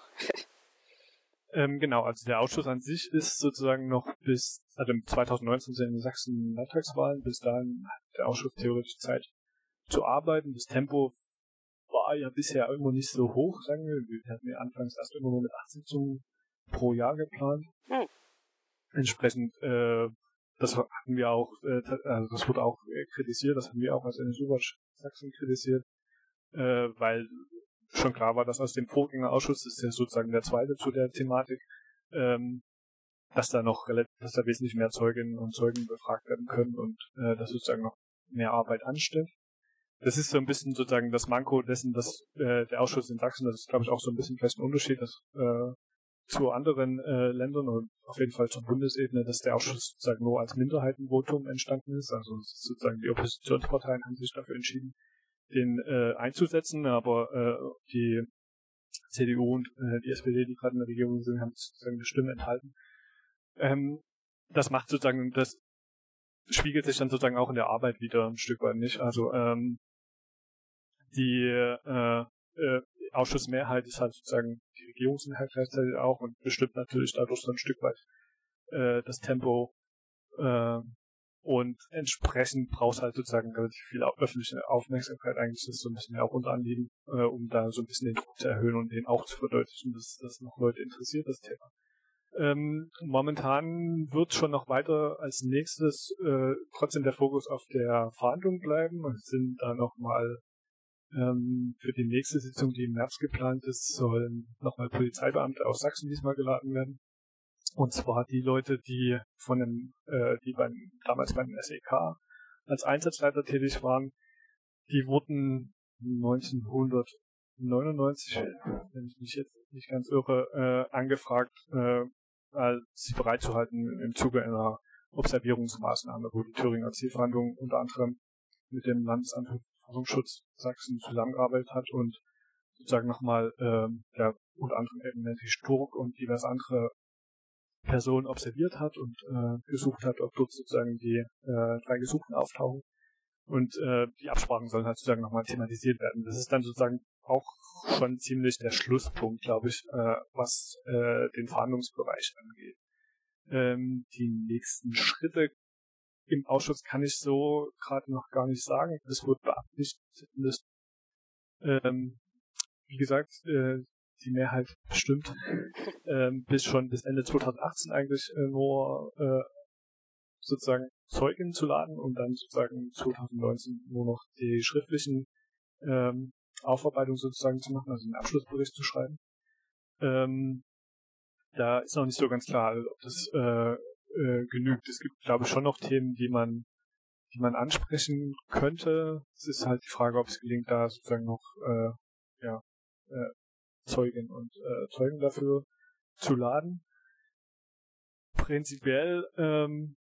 Ähm, genau, also der Ausschuss an sich ist sozusagen noch bis, also 2019 sind Sachsen Landtagswahlen, bis dahin hat der Ausschuss theoretisch Zeit zu arbeiten. Das Tempo war ja bisher irgendwo nicht so hoch, sagen wir. Wir hatten ja anfangs erst irgendwo mit 8 Sitzungen pro Jahr geplant. Hm. Entsprechend, äh, das hatten wir auch, äh, also das wurde auch äh, kritisiert, das haben wir auch als NSU Sachsen kritisiert, äh, weil schon klar war, dass aus dem Vorgängerausschuss, das ist ja sozusagen der zweite zu der Thematik, ähm, dass da noch dass da wesentlich mehr Zeuginnen und Zeugen befragt werden können und äh, dass sozusagen noch mehr Arbeit ansteht das ist so ein bisschen sozusagen das Manko dessen, dass äh, der Ausschuss in Sachsen, das ist glaube ich auch so ein bisschen vielleicht ein Unterschied dass, äh, zu anderen äh, Ländern und auf jeden Fall zur Bundesebene, dass der Ausschuss sozusagen nur als Minderheitenvotum entstanden ist. Also sozusagen die Oppositionsparteien haben sich dafür entschieden, den äh, einzusetzen, aber äh, die CDU und äh, die SPD, die gerade in der Regierung sind, haben sozusagen eine Stimme enthalten. Ähm, das macht sozusagen, das spiegelt sich dann sozusagen auch in der Arbeit wieder ein Stück weit nicht. Also ähm, die äh, äh, Ausschussmehrheit ist halt sozusagen die Regierungsmehrheit gleichzeitig auch und bestimmt natürlich dadurch so ein Stück weit äh, das Tempo äh, und entsprechend braucht halt sozusagen relativ viel öffentliche Aufmerksamkeit eigentlich, das ist so ein bisschen auch unser Anliegen, äh, um da so ein bisschen den Druck zu erhöhen und den auch zu verdeutlichen, dass das noch Leute interessiert, das Thema. Ähm, momentan wird schon noch weiter als nächstes äh, trotzdem der Fokus auf der Verhandlung bleiben und sind da nochmal ähm, für die nächste Sitzung, die im März geplant ist, sollen nochmal Polizeibeamte aus Sachsen diesmal geladen werden. Und zwar die Leute, die von dem, äh, die beim, damals beim SEK als Einsatzleiter tätig waren, die wurden 1999, wenn ich mich jetzt nicht ganz irre, äh, angefragt, äh, sie bereitzuhalten im Zuge einer Observierungsmaßnahme, wo die Thüringer Zielverhandlung unter anderem mit dem Landesamt für Verfassungsschutz Sachsen zusammengearbeitet hat und sozusagen nochmal ähm, der unter anderem eben Nancy Sturk und diverse andere Personen observiert hat und äh, gesucht hat, ob dort sozusagen die äh, drei Gesuchten auftauchen. Und äh, die Absprachen sollen halt sozusagen nochmal thematisiert werden. Das ist dann sozusagen auch schon ziemlich der Schlusspunkt, glaube ich, äh, was äh, den Verhandlungsbereich angeht. Ähm, die nächsten Schritte im Ausschuss kann ich so gerade noch gar nicht sagen. Es wird beabsichtigt, ähm, wie gesagt, äh, die Mehrheit bestimmt ähm, bis schon bis Ende 2018 eigentlich äh, nur äh, sozusagen Zeugen zu laden und dann sozusagen 2019 nur noch die schriftlichen ähm, Aufarbeitung sozusagen zu machen, also einen Abschlussbericht zu schreiben. Ähm, da ist noch nicht so ganz klar, ob das äh, äh, genügt. Es gibt, glaube ich, schon noch Themen, die man, die man ansprechen könnte. Es ist halt die Frage, ob es gelingt, da sozusagen noch äh, ja, äh, Zeugen und äh, Zeugen dafür zu laden. Prinzipiell ähm,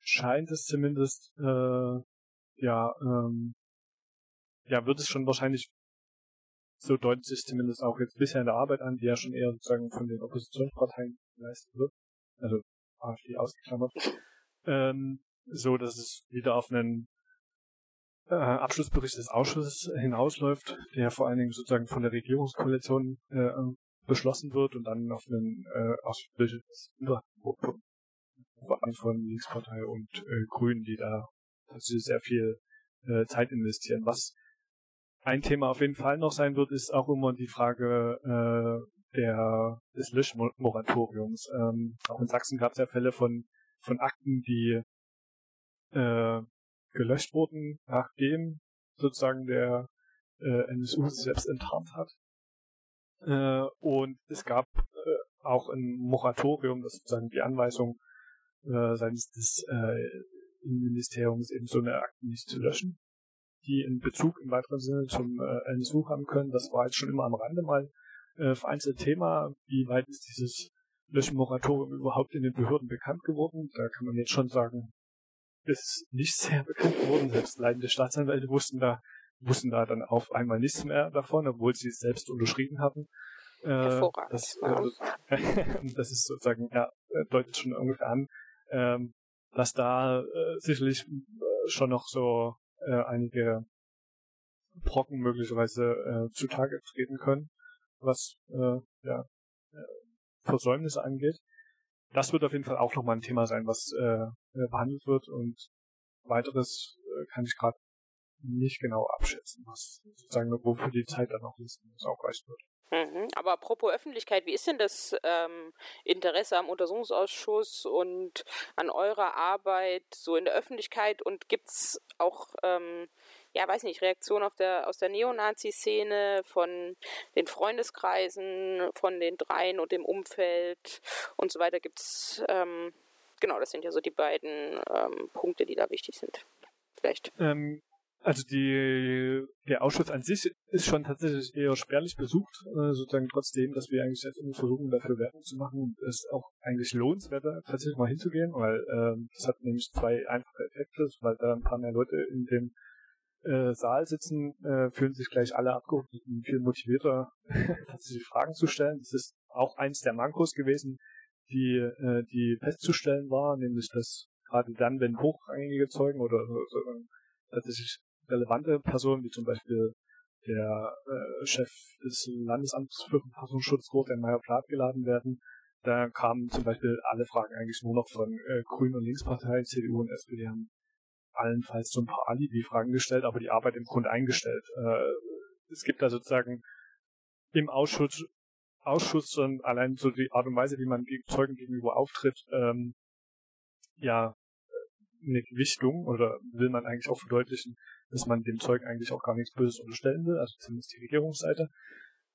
scheint es zumindest äh, ja ähm, ja wird es schon wahrscheinlich so deutet sich zumindest auch jetzt bisher in der Arbeit an, die ja schon eher sozusagen von den Oppositionsparteien geleistet wird. Also AfD ausgeklammert, ähm, so dass es wieder auf einen äh, Abschlussbericht des Ausschusses hinausläuft, der vor allen Dingen sozusagen von der Regierungskoalition äh, beschlossen wird und dann auf einen äh, allem von Linkspartei und äh, Grünen, die da tatsächlich sehr viel äh, Zeit investieren. Was ein Thema auf jeden Fall noch sein wird, ist auch immer die Frage äh, der, des Löschmoratoriums. Ähm, auch in Sachsen gab es ja Fälle von, von Akten, die äh, gelöscht wurden, nachdem sozusagen der äh, NSU sich selbst enttarnt hat. Äh, und es gab äh, auch ein Moratorium, das sozusagen die Anweisung äh, seitens des äh, Innenministeriums eben so eine Akte nicht zu löschen, die in Bezug im weiteren Sinne zum äh, NSU haben können. Das war jetzt schon immer am Rande mal äh, vereinzelte Thema. Wie weit ist dieses Löschmoratorium überhaupt in den Behörden bekannt geworden? Da kann man jetzt schon sagen, ist nicht sehr bekannt geworden. Selbst leitende Staatsanwälte wussten da wussten da dann auf einmal nichts mehr davon, obwohl sie es selbst unterschrieben hatten.
Äh, Hervorragend.
Das, äh, das ist sozusagen, ja, deutet schon ungefähr an, ähm, dass da äh, sicherlich äh, schon noch so äh, einige Brocken möglicherweise äh, zutage treten können, was äh, ja, äh, Versäumnisse angeht. Das wird auf jeden Fall auch nochmal ein Thema sein, was äh, behandelt wird und weiteres äh, kann ich gerade nicht genau abschätzen, was sozusagen wofür die Zeit dann noch ist, auch reichen wird.
Mhm. Aber apropos Öffentlichkeit, wie ist denn das ähm, Interesse am Untersuchungsausschuss und an eurer Arbeit so in der Öffentlichkeit und gibt es auch, ähm, ja, weiß nicht, Reaktionen auf der, aus der Neonazi-Szene, von den Freundeskreisen, von den Dreien und dem Umfeld und so weiter? Gibt es, ähm, genau, das sind ja so die beiden ähm, Punkte, die da wichtig sind. Vielleicht.
Ähm, also die, der Ausschuss an sich ist schon tatsächlich eher spärlich besucht, äh, sozusagen trotzdem, dass wir eigentlich jetzt versuchen, dafür Werbung zu machen und es auch eigentlich lohnenswert tatsächlich mal hinzugehen, weil ähm, das hat nämlich zwei einfache Effekte, weil da ein paar mehr Leute in dem äh, Saal sitzen, äh, fühlen sich gleich alle Abgeordneten viel motivierter, tatsächlich Fragen zu stellen. Das ist auch eins der Mankos gewesen, die, äh, die festzustellen war, nämlich dass gerade dann, wenn hochrangige Zeugen oder äh, tatsächlich relevante Personen, wie zum Beispiel der äh, Chef des Landesamts für Verfassungsschutz, der Meyer Plath, geladen werden. Da kamen zum Beispiel alle Fragen eigentlich nur noch von äh, Grünen und Linkspartei, CDU und SPD haben allenfalls so ein paar Alibi-Fragen gestellt, aber die Arbeit im Grunde eingestellt. Äh, es gibt da sozusagen im Ausschuss, Ausschuss schon allein so die Art und Weise, wie man Zeugen gegenüber auftritt, ähm, ja, eine Gewichtung oder will man eigentlich auch verdeutlichen, dass man dem Zeug eigentlich auch gar nichts Böses unterstellen will, also zumindest die Regierungsseite,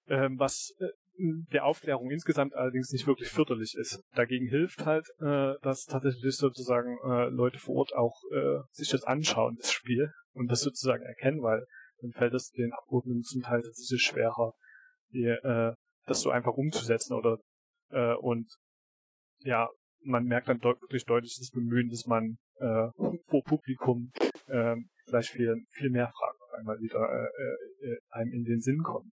ähm, was äh, der Aufklärung insgesamt allerdings nicht wirklich förderlich ist. Dagegen hilft halt, äh, dass tatsächlich sozusagen äh, Leute vor Ort auch äh, sich das anschauen, das Spiel, und das sozusagen erkennen, weil dann fällt es den Abgeordneten zum Teil tatsächlich schwerer, die, äh, das so einfach umzusetzen oder äh, und ja, man merkt dann wirklich deutlich das Bemühen, dass man äh, vor Publikum äh, vielleicht viel, viel mehr Fragen auf einmal wieder äh, äh, einem in den Sinn kommen.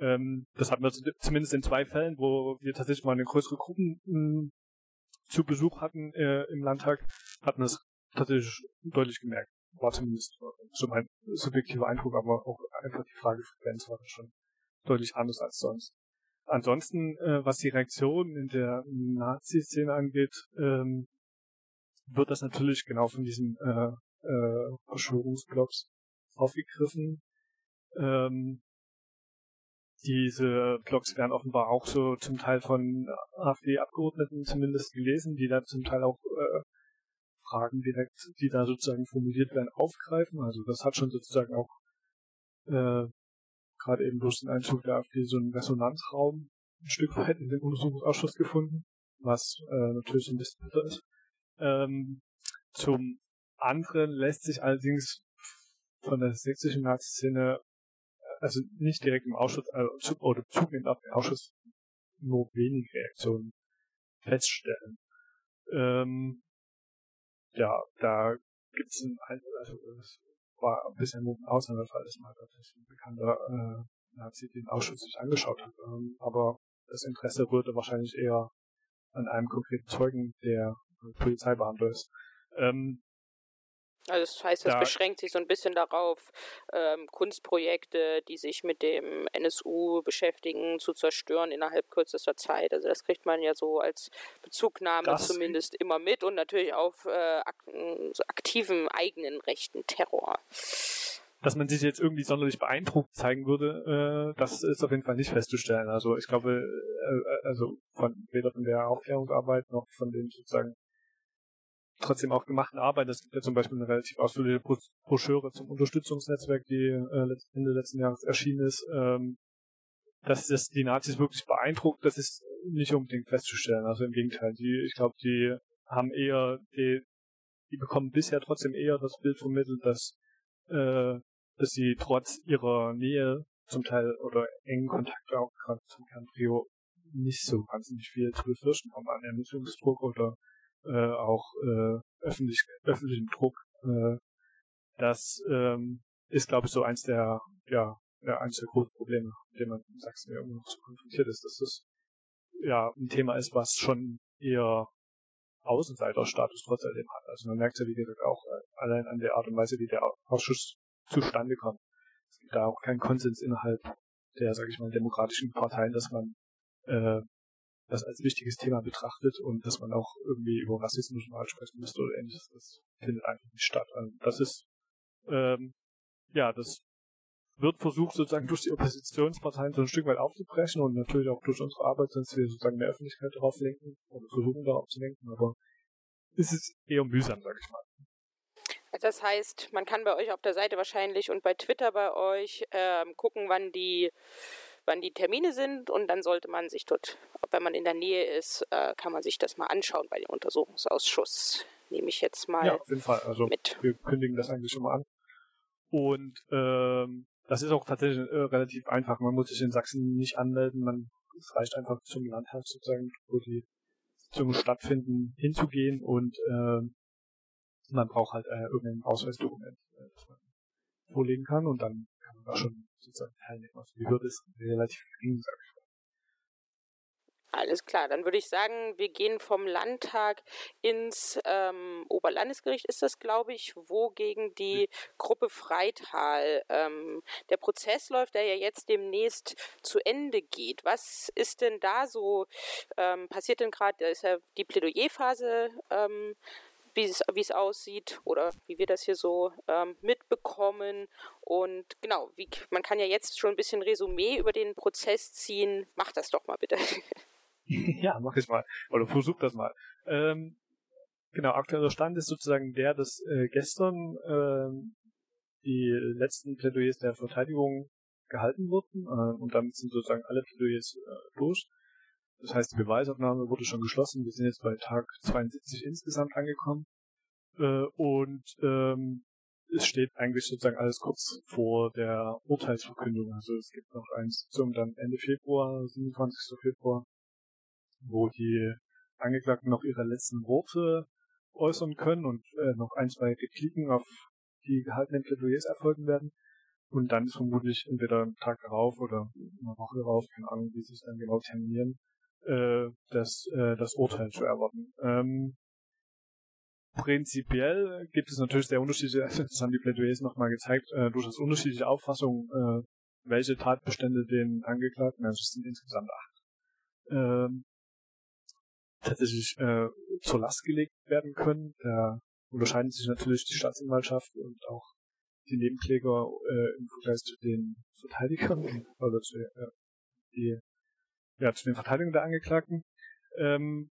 Ähm, das hatten wir zumindest in zwei Fällen, wo wir tatsächlich mal eine größere Gruppen mh, hm, zu Besuch hatten äh, im Landtag, hatten das tatsächlich deutlich gemerkt. War zumindest so mein subjektiver Eindruck, aber auch einfach die Fragefrequenz war schon deutlich anders als sonst. Ansonsten, äh, was die Reaktion in der Nazi-Szene angeht, ähm, wird das natürlich genau von diesen äh, äh, Verschwörungsblocks aufgegriffen. Ähm, diese Blogs werden offenbar auch so zum Teil von AfD-Abgeordneten zumindest gelesen, die da zum Teil auch äh, Fragen direkt, die da sozusagen formuliert werden, aufgreifen. Also das hat schon sozusagen auch äh, gerade eben durch den Einzug der AfD so einen Resonanzraum ein Stück weit in den Untersuchungsausschuss gefunden, was äh, natürlich ein bisschen bitter ist. Ähm, zum anderen lässt sich allerdings von der sächsischen Nazi-Szene, also nicht direkt im Ausschuss, also, oder zunehmend auf den Ausschuss, nur wenig Reaktionen feststellen. Ähm, ja, da gibt's ein, also das war ein bisschen ein Ausnahmefall, dass mal tatsächlich ein bekannter äh, Nazi den Ausschuss sich angeschaut hat. Ähm, aber das Interesse rührte wahrscheinlich eher an einem konkreten Zeugen, der Polizeibeamter ist. Ähm,
also das heißt, es da, beschränkt sich so ein bisschen darauf, ähm, Kunstprojekte, die sich mit dem NSU beschäftigen, zu zerstören innerhalb kürzester Zeit. Also das kriegt man ja so als Bezugnahme zumindest immer mit und natürlich auf äh, ak so aktiven eigenen rechten Terror.
Dass man sich jetzt irgendwie sonderlich beeindruckt zeigen würde, äh, das ist auf jeden Fall nicht festzustellen. Also ich glaube, äh, also von weder von der Aufklärungsarbeit noch von den sozusagen trotzdem auch gemachten Arbeit. Es gibt ja zum Beispiel eine relativ ausführliche Broschüre zum Unterstützungsnetzwerk, die äh, Ende letzten Jahres erschienen ist. Ähm, dass das die Nazis wirklich beeindruckt, das ist nicht unbedingt festzustellen. Also im Gegenteil, die, ich glaube, die haben eher, die, die bekommen bisher trotzdem eher das Bild vermittelt, dass, äh, dass sie trotz ihrer Nähe zum Teil oder engen Kontakte auch gerade zum Kernprio nicht so wahnsinnig viel zu befürchten haben an Ermittlungsdruck oder äh, auch äh, öffentlich, öffentlichen Druck, äh, dass ähm, ist, glaube ich, so eins der, ja, ja, eins der großen Probleme, mit denen man in Sachsen ja immer noch so konfrontiert ist, dass das ja ein Thema ist, was schon eher Außenseiterstatus trotz alledem hat. Also man merkt ja, wie gesagt, auch äh, allein an der Art und Weise, wie der Ausschuss zustande kommt. Es gibt da auch keinen Konsens innerhalb der, sage ich mal, demokratischen Parteien, dass man äh, das als wichtiges Thema betrachtet und dass man auch irgendwie über Rassismus mal sprechen müsste oder ähnliches. Das findet einfach nicht statt. Und das ist, ähm, ja, das wird versucht sozusagen durch die Oppositionsparteien so ein Stück weit aufzubrechen und natürlich auch durch unsere Arbeit, sonst wir sozusagen mehr Öffentlichkeit darauf lenken oder versuchen darauf zu lenken, aber es ist eher mühsam, sag ich mal.
Also das heißt, man kann bei euch auf der Seite wahrscheinlich und bei Twitter bei euch ähm, gucken, wann die wann die Termine sind und dann sollte man sich dort, wenn man in der Nähe ist, äh, kann man sich das mal anschauen bei dem Untersuchungsausschuss. Nehme ich jetzt mal
ja, auf jeden Fall. Also mit. Wir kündigen das eigentlich schon mal an. Und ähm, das ist auch tatsächlich äh, relativ einfach. Man muss sich in Sachsen nicht anmelden. Man, es reicht einfach zum Landtag sozusagen, wo die Sitzungen stattfinden, hinzugehen und äh, man braucht halt äh, irgendein Ausweisdokument, äh, das man vorlegen kann und dann kann man da schon sozusagen teilnehmen. Also die Hürde ist relativ gering, sag ich mal.
Alles klar, dann würde ich sagen, wir gehen vom Landtag ins ähm, Oberlandesgericht, ist das, glaube ich, wo gegen die Gruppe Freital ähm, der Prozess läuft, der ja jetzt demnächst zu Ende geht. Was ist denn da so ähm, passiert denn gerade? Da ist ja die Plädoyerphase ähm, wie es, wie es aussieht oder wie wir das hier so ähm, mitbekommen. Und genau, wie, man kann ja jetzt schon ein bisschen Resümee über den Prozess ziehen. Mach das doch mal bitte.
ja, mach ich mal. Oder versuch das mal. Ähm, genau, aktueller Stand ist sozusagen der, dass äh, gestern äh, die letzten Plädoyers der Verteidigung gehalten wurden äh, und damit sind sozusagen alle Plädoyers äh, durch. Das heißt, die Beweisaufnahme wurde schon geschlossen. Wir sind jetzt bei Tag 72 insgesamt angekommen. Äh, und ähm, es steht eigentlich sozusagen alles kurz vor der Urteilsverkündung. Also es gibt noch eine Sitzung dann Ende Februar, 27. Februar, wo die Angeklagten noch ihre letzten Worte äußern können und äh, noch ein, zwei Repliken auf die gehaltenen Plädoyers erfolgen werden. Und dann ist vermutlich entweder Tag darauf oder eine Woche darauf, keine Ahnung, wie sie es dann genau terminieren, äh, das, äh, das Urteil zu erwarten. Ähm, prinzipiell gibt es natürlich sehr unterschiedliche, das haben die Plädoyers nochmal gezeigt, äh, durchaus unterschiedliche Auffassungen, äh, welche Tatbestände den Angeklagten, also es sind insgesamt acht, ähm, tatsächlich äh, zur Last gelegt werden können. Da unterscheiden sich natürlich die Staatsanwaltschaft und auch die Nebenkläger äh, im Vergleich zu den Verteidigern oder zu äh, die ja, zu den Verteidigungen der Angeklagten. Ähm,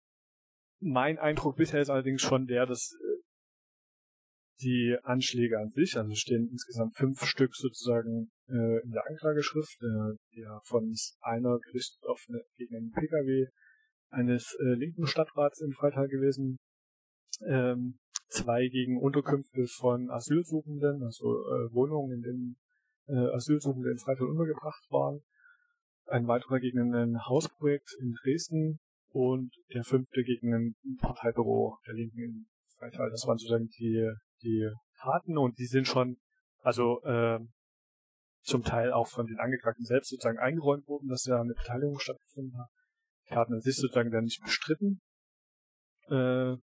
mein Eindruck bisher ist allerdings schon der, dass äh, die Anschläge an sich, also stehen insgesamt fünf Stück sozusagen äh, in der Anklageschrift, äh, ja von einer gerichtet auf eine, gegen einen PKW eines äh, linken Stadtrats in Freital gewesen, ähm, zwei gegen Unterkünfte von Asylsuchenden, also äh, Wohnungen, in denen äh, Asylsuchende in Freital untergebracht waren, ein weiterer gegen ein Hausprojekt in Dresden und der fünfte gegen ein Parteibüro der Linken in Freital. Das waren sozusagen die, die Taten und die sind schon, also äh, zum Teil auch von den Angeklagten selbst sozusagen eingeräumt worden, dass ja eine Beteiligung stattgefunden hat. Die Taten an sich sozusagen dann nicht bestritten. Äh,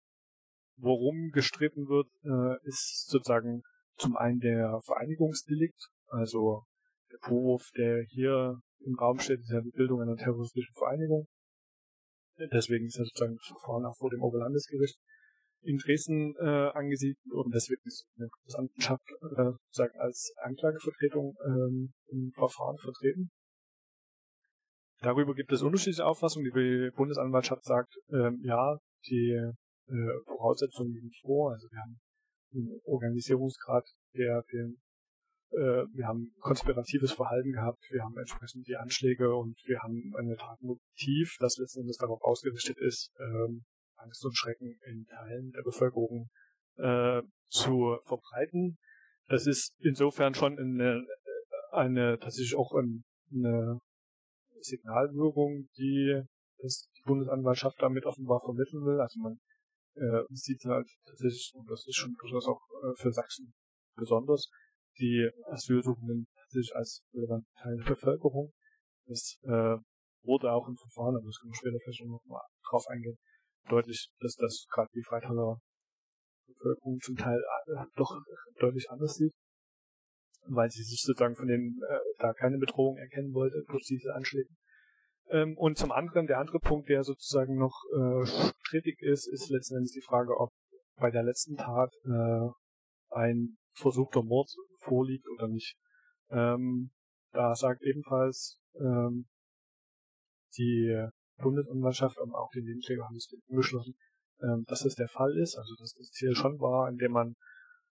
worum gestritten wird, äh, ist sozusagen zum einen der Vereinigungsdelikt, also der Vorwurf, der hier im Raum steht, ist ja die Bildung einer terroristischen Vereinigung. Deswegen ist ja sozusagen das Verfahren auch vor dem Oberlandesgericht in Dresden äh, angesiedelt und deswegen ist eine Bundesanwaltschaft äh, als Anklagevertretung ähm, im Verfahren vertreten. Darüber gibt es unterschiedliche Auffassungen. Die Bundesanwaltschaft sagt, ähm, ja, die äh, Voraussetzungen liegen vor. Also wir haben einen Organisierungsgrad, der den wir haben konspiratives Verhalten gehabt, wir haben entsprechend die Anschläge und wir haben eine Tatmotiv, das letzten Endes darauf ausgerichtet ist, ähm, Angst und Schrecken in Teilen der Bevölkerung äh, zu verbreiten. Das ist insofern schon eine, eine tatsächlich auch eine Signalwirkung, die das die Bundesanwaltschaft damit offenbar vermitteln will. Also man äh, sieht halt tatsächlich, und das ist schon durchaus auch äh, für Sachsen besonders, die Asylsuchenden sich als relevanten Teil der Bevölkerung. Das äh, wurde auch im Verfahren, aber das können wir später vielleicht noch mal drauf eingehen, deutlich, dass das gerade die Freitaler Bevölkerung zum Teil äh, doch deutlich anders sieht, weil sie sich sozusagen von denen äh, da keine Bedrohung erkennen wollte durch diese Anschläge. Ähm, und zum anderen, der andere Punkt, der sozusagen noch äh, strittig ist, ist letzten Endes die Frage, ob bei der letzten Tat äh, ein versuchter Mord vorliegt oder nicht. Ähm, da sagt ebenfalls ähm, die Bundesanwaltschaft, aber auch die Nebenkläger haben es beschlossen, ähm, dass es der Fall ist, also dass das Ziel schon war, indem man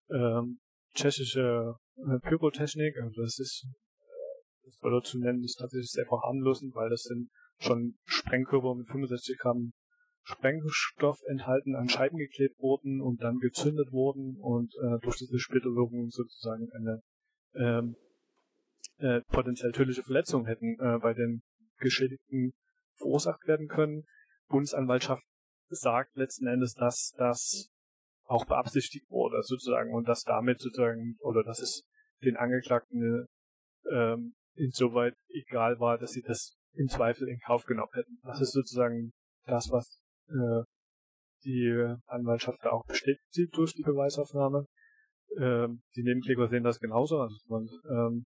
ähm, tschechische äh, Pyrotechnik, also das ist, äh, das soll zu nennen, ist tatsächlich sehr verharmlosend, weil das sind schon Sprengkörper mit 65 Gramm Sprengstoff enthalten an Scheiben geklebt wurden und dann gezündet wurden und äh, durch diese Splitterwirkung sozusagen eine ähm, äh, potenziell tödliche Verletzung hätten äh, bei den Geschädigten verursacht werden können. Bundesanwaltschaft sagt letzten Endes, dass das auch beabsichtigt wurde, sozusagen, und dass damit sozusagen, oder dass es den Angeklagten ähm, insoweit egal war, dass sie das im Zweifel in Kauf genommen hätten. Das ist sozusagen das, was äh, die Anwaltschaft da auch bestätigt sieht durch die Beweisaufnahme. Ähm, die Nebenkläger sehen das genauso, also man, ähm,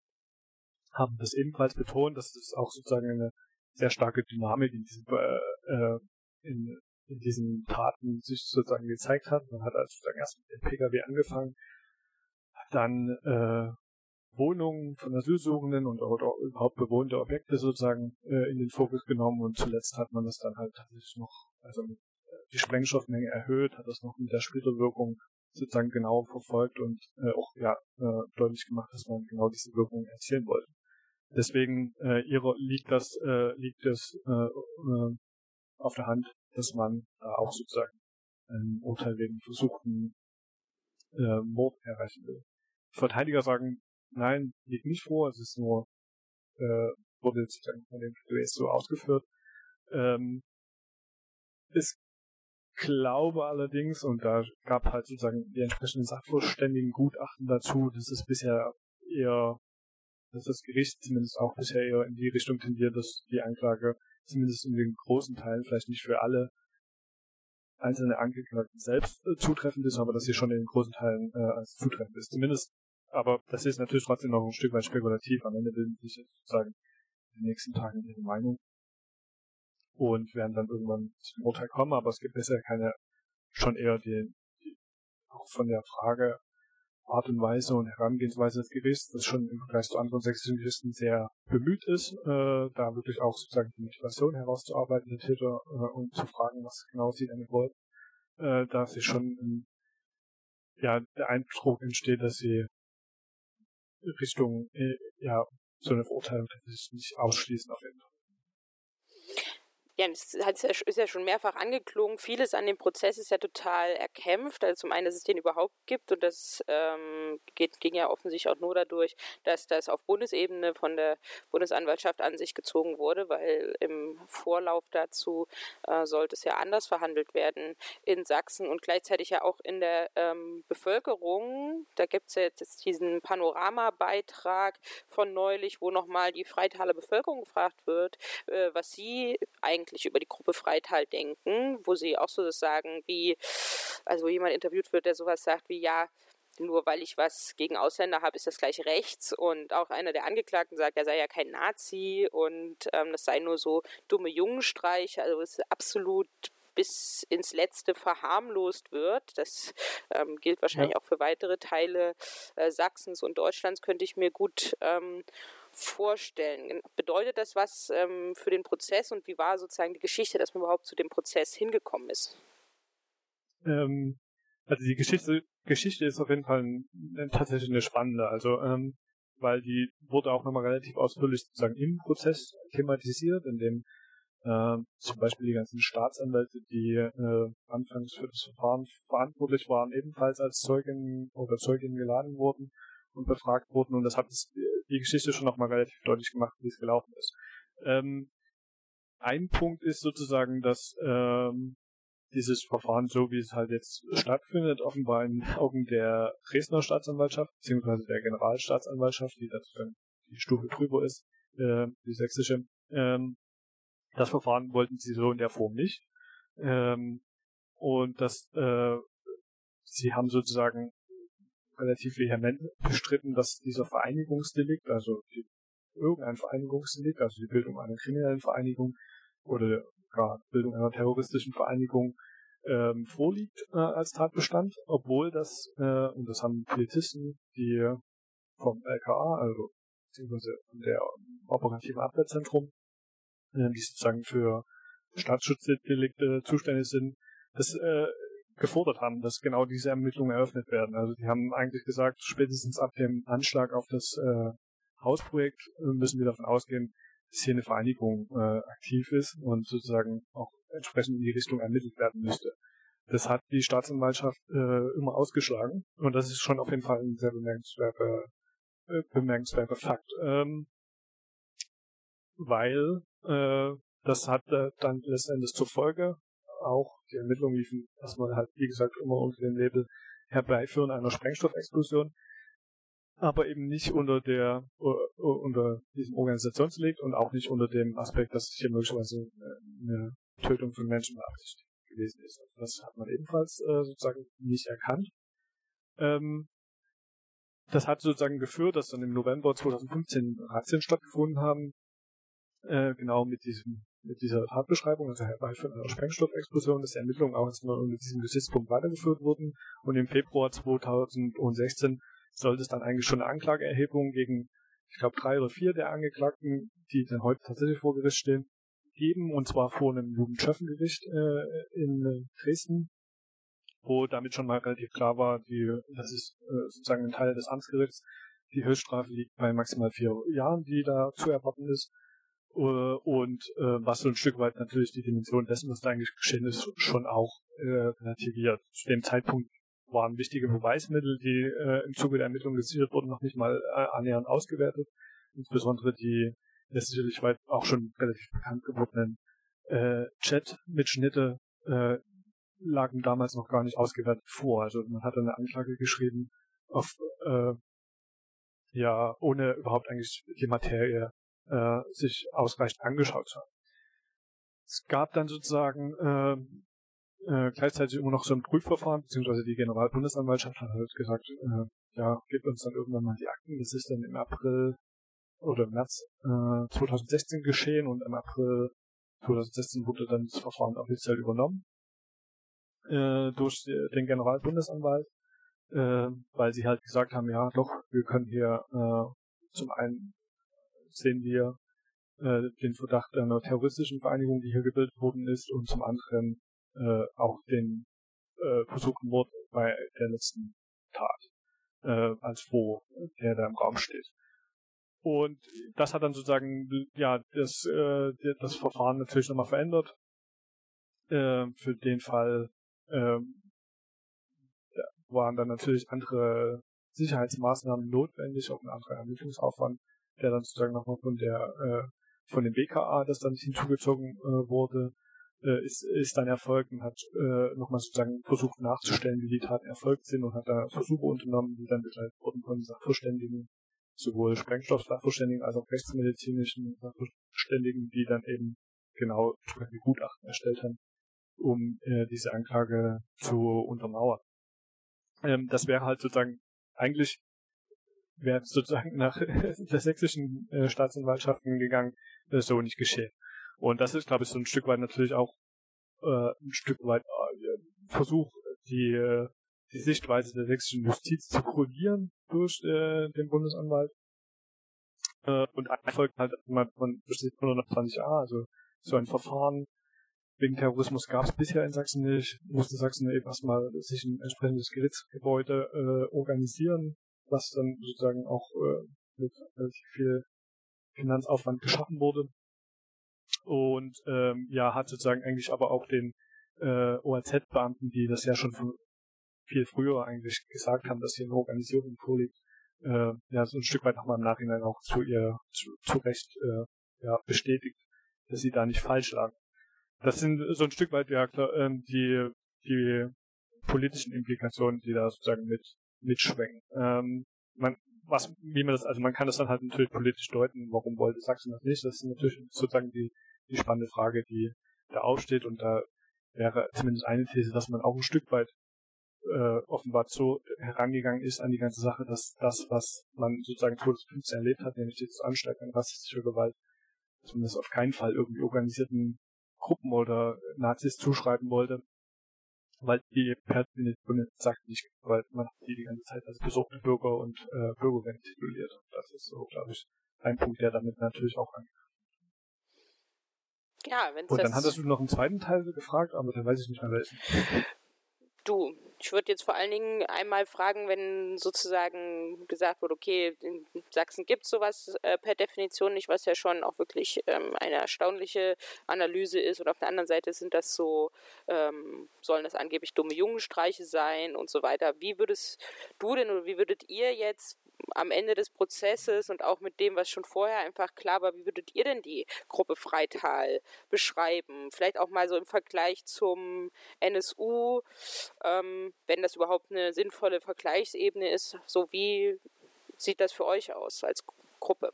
haben das ebenfalls betont, dass es auch sozusagen eine sehr starke Dynamik in diesem äh, äh, in, in diesen Taten sich sozusagen gezeigt hat. Man hat also sozusagen erst mit dem Pkw angefangen, hat dann äh, Wohnungen von Asylsuchenden und oder überhaupt bewohnte Objekte sozusagen äh, in den Fokus genommen und zuletzt hat man das dann halt tatsächlich noch, also äh, die Sprengstoffmenge erhöht, hat das noch mit der Splitterwirkung sozusagen genau verfolgt und äh, auch ja äh, deutlich gemacht, dass man genau diese Wirkung erzielen wollte. Deswegen äh, ihre, liegt das äh, liegt es äh, äh, auf der Hand, dass man da auch sozusagen ein Urteil wegen versuchten äh, Mord erreichen will. Verteidiger sagen, nein, liegt nicht vor, es ist nur, äh, wurde sozusagen von dem Plädoyer so ausgeführt. Ähm, ich glaube allerdings, und da gab halt sozusagen die entsprechenden Sachverständigen Gutachten dazu, dass es bisher eher, dass das Gericht zumindest auch bisher eher in die Richtung tendiert, dass die Anklage zumindest in den großen Teilen, vielleicht nicht für alle einzelne Angeklagten selbst äh, zutreffend ist, aber dass sie schon in den großen Teilen äh, als zutreffend ist. Zumindest, aber das ist natürlich trotzdem noch ein Stück weit spekulativ. Am Ende bilden sich jetzt sozusagen in den nächsten Tagen ihre Meinung und werden dann irgendwann zum Urteil kommen, aber es gibt bisher keine, schon eher die, die auch von der Frage Art und Weise und Herangehensweise des Gerichts, das schon im Vergleich zu anderen sächsischen Gerichten sehr bemüht ist, äh, da wirklich auch sozusagen die Motivation herauszuarbeiten der Täter äh, und zu fragen, was genau sie denn wollen, äh, da sich schon ja der Eindruck entsteht, dass sie Richtung äh, ja so eine Verurteilung tatsächlich nicht ausschließen auf jeden Fall.
Ja, das ist ja schon mehrfach angeklungen. Vieles an dem Prozess ist ja total erkämpft. Also zum einen, dass es den überhaupt gibt und das ähm, geht, ging ja offensichtlich auch nur dadurch, dass das auf Bundesebene von der Bundesanwaltschaft an sich gezogen wurde, weil im Vorlauf dazu äh, sollte es ja anders verhandelt werden in Sachsen und gleichzeitig ja auch in der ähm, Bevölkerung. Da gibt es ja jetzt diesen Panoramabeitrag von neulich, wo nochmal die Freitaler Bevölkerung gefragt wird, äh, was sie eigentlich eigentlich über die Gruppe Freital denken, wo sie auch so sagen wie, also wo jemand interviewt wird, der sowas sagt wie, ja, nur weil ich was gegen Ausländer habe, ist das gleich rechts. Und auch einer der Angeklagten sagt, er sei ja kein Nazi und ähm, das sei nur so dumme Jungenstreiche. Also es ist absolut bis ins Letzte verharmlost wird. Das ähm, gilt wahrscheinlich ja. auch für weitere Teile äh, Sachsens und Deutschlands, könnte ich mir gut ähm, vorstellen? Bedeutet das was ähm, für den Prozess und wie war sozusagen die Geschichte, dass man überhaupt zu dem Prozess hingekommen ist?
Ähm, also die Geschichte, Geschichte ist auf jeden Fall ein, tatsächlich eine spannende, also ähm, weil die wurde auch nochmal relativ ausführlich sozusagen im Prozess thematisiert, in dem äh, zum Beispiel die ganzen Staatsanwälte, die äh, anfangs für das Verfahren verantwortlich waren, ebenfalls als Zeugin oder Zeugin geladen wurden und befragt wurden und das hat die Geschichte schon nochmal relativ deutlich gemacht, wie es gelaufen ist. Ähm, ein Punkt ist sozusagen, dass ähm, dieses Verfahren so, wie es halt jetzt stattfindet, offenbar in Augen der Dresdner Staatsanwaltschaft, beziehungsweise der Generalstaatsanwaltschaft, die dann die Stufe drüber ist, äh, die sächsische, ähm, das Verfahren wollten sie so in der Form nicht. Ähm, und das, äh, sie haben sozusagen relativ vehement bestritten, dass dieser Vereinigungsdelikt, also die, irgendein Vereinigungsdelikt, also die Bildung einer kriminellen Vereinigung oder gar Bildung einer terroristischen Vereinigung ähm, vorliegt äh, als Tatbestand, obwohl das, äh, und das haben Polizisten, die vom LKA, also beziehungsweise der operativen Abwehrzentrum, äh, die sozusagen für Staatsschutzdelikte zuständig sind, das äh, gefordert haben, dass genau diese Ermittlungen eröffnet werden. Also die haben eigentlich gesagt, spätestens ab dem Anschlag auf das äh, Hausprojekt äh, müssen wir davon ausgehen, dass hier eine Vereinigung äh, aktiv ist und sozusagen auch entsprechend in die Richtung ermittelt werden müsste. Das hat die Staatsanwaltschaft äh, immer ausgeschlagen und das ist schon auf jeden Fall ein sehr bemerkenswerter, äh, bemerkenswerter Fakt. Ähm, weil äh, das hat äh, dann letztendlich zur Folge, auch die Ermittlungen liefen erstmal halt, wie gesagt, immer unter dem Label Herbeiführen einer Sprengstoffexplosion, aber eben nicht unter der uh, unter diesem Organisationsdelikt und auch nicht unter dem Aspekt, dass hier möglicherweise äh, eine Tötung von Menschen beabsichtigt gewesen ist. Also das hat man ebenfalls äh, sozusagen nicht erkannt. Ähm, das hat sozusagen geführt, dass dann im November 2015 Razzien stattgefunden haben, äh, genau mit diesem mit dieser Tatbeschreibung, also Herbeiführen einer Sprengstoffexplosion, dass die Ermittlungen auch erstmal unter diesem Gesichtspunkt weitergeführt wurden. Und im Februar 2016 sollte es dann eigentlich schon eine Anklageerhebung gegen, ich glaube, drei oder vier der Angeklagten, die dann heute tatsächlich vor Gericht stehen, geben, und zwar vor einem Jugendschöffengericht äh, in äh, Dresden, wo damit schon mal relativ klar war, die, das ist äh, sozusagen ein Teil des Amtsgerichts, die Höchststrafe liegt bei maximal vier Jahren, die da zu erwarten ist. Äh, und äh, was so ein Stück weit natürlich die Dimension dessen, was da eigentlich geschehen ist, schon auch äh, relativiert. Zu dem Zeitpunkt waren wichtige Beweismittel, die äh, im Zuge der Ermittlungen gesichert wurden, noch nicht mal äh, annähernd ausgewertet. Insbesondere die der sicherlich weit auch schon relativ bekannt gewordenen äh, Chat-Mitschnitte äh, lagen damals noch gar nicht ausgewertet vor. Also man hatte eine Anklage geschrieben, auf, äh, ja, ohne überhaupt eigentlich die Materie äh, sich ausreichend angeschaut haben. Es gab dann sozusagen äh, äh, gleichzeitig immer noch so ein Prüfverfahren, beziehungsweise die Generalbundesanwaltschaft hat halt gesagt, äh, ja, gebt uns dann irgendwann mal die Akten. Das ist dann im April oder im März äh, 2016 geschehen und im April 2016 wurde dann das Verfahren offiziell übernommen äh, durch den Generalbundesanwalt, äh, weil sie halt gesagt haben, ja doch, wir können hier äh, zum einen sehen wir äh, den Verdacht einer terroristischen Vereinigung, die hier gebildet worden ist, und zum anderen äh, auch den äh, versuchten Mord bei der letzten Tat äh, als Vor, der da im Raum steht. Und das hat dann sozusagen ja das, äh, das Verfahren natürlich nochmal verändert. Äh, für den Fall äh, waren dann natürlich andere Sicherheitsmaßnahmen notwendig, auch ein anderer Ermittlungsaufwand der dann sozusagen nochmal von der äh, von dem BKA, das dann hinzugezogen äh, wurde, äh, ist, ist dann erfolgt und hat äh, nochmal sozusagen versucht nachzustellen, wie die Taten erfolgt sind und hat da Versuche unternommen, die dann begleitet wurden von Sachverständigen, sowohl Sprengstoff-Sachverständigen als auch rechtsmedizinischen Sachverständigen, die dann eben genau entsprechende Gutachten erstellt haben, um äh, diese Anklage zu untermauern. Ähm, das wäre halt sozusagen eigentlich wäre sozusagen nach der sächsischen äh, Staatsanwaltschaften gegangen, ist so nicht geschehen. Und das ist, glaube ich, so ein Stück weit natürlich auch äh, ein Stück weit äh, Versuch, die, äh, die Sichtweise der sächsischen Justiz zu korrigieren durch äh, den Bundesanwalt. Äh, und folgt halt man, besteht nur noch 20 Jahre, also so ein Verfahren wegen Terrorismus gab es bisher in Sachsen nicht, musste Sachsen eben erstmal sich ein entsprechendes Gerichtsgebäude äh, organisieren, was dann sozusagen auch äh, mit relativ viel Finanzaufwand geschaffen wurde. Und ähm, ja, hat sozusagen eigentlich aber auch den äh, OAZ-Beamten, die das ja schon viel früher eigentlich gesagt haben, dass hier eine Organisierung vorliegt, äh, ja, so ein Stück weit nochmal im Nachhinein auch zu ihr zu, zu Recht äh, ja, bestätigt, dass sie da nicht falsch lagen. das sind so ein Stück weit ja klar, ähm, die, die politischen Implikationen, die da sozusagen mit mitschwenken. Ähm, man, was, wie man das, also man kann das dann halt natürlich politisch deuten, warum wollte Sachsen das nicht? Das ist natürlich sozusagen die, die spannende Frage, die da aufsteht und da wäre zumindest eine These, dass man auch ein Stück weit äh, offenbar so herangegangen ist an die ganze Sache, dass das, was man sozusagen 2015 erlebt hat, nämlich dieses Ansteigen an rassistischer Gewalt, dass man das auf keinen Fall irgendwie organisierten Gruppen oder Nazis zuschreiben wollte, weil die per Definition sagt nicht, weil man hat die die ganze Zeit als besorgte Bürger und äh, Bürgerinnen tituliert. Das ist so, glaube ich, ein Punkt, der damit natürlich auch angeht.
Ja, wenn
Und dann hattest du noch einen zweiten Teil gefragt, aber dann weiß ich nicht mehr welchen.
Du, ich würde jetzt vor allen Dingen einmal fragen, wenn sozusagen gesagt wird, okay, in Sachsen gibt es sowas äh, per Definition nicht, was ja schon auch wirklich ähm, eine erstaunliche Analyse ist. Und auf der anderen Seite sind das so, ähm, sollen das angeblich dumme Jungenstreiche sein und so weiter. Wie würdest du denn oder wie würdet ihr jetzt am Ende des Prozesses und auch mit dem, was schon vorher einfach klar war, wie würdet ihr denn die Gruppe Freital beschreiben? Vielleicht auch mal so im Vergleich zum NSU, ähm, wenn das überhaupt eine sinnvolle Vergleichsebene ist. So wie sieht das für euch aus als Gruppe?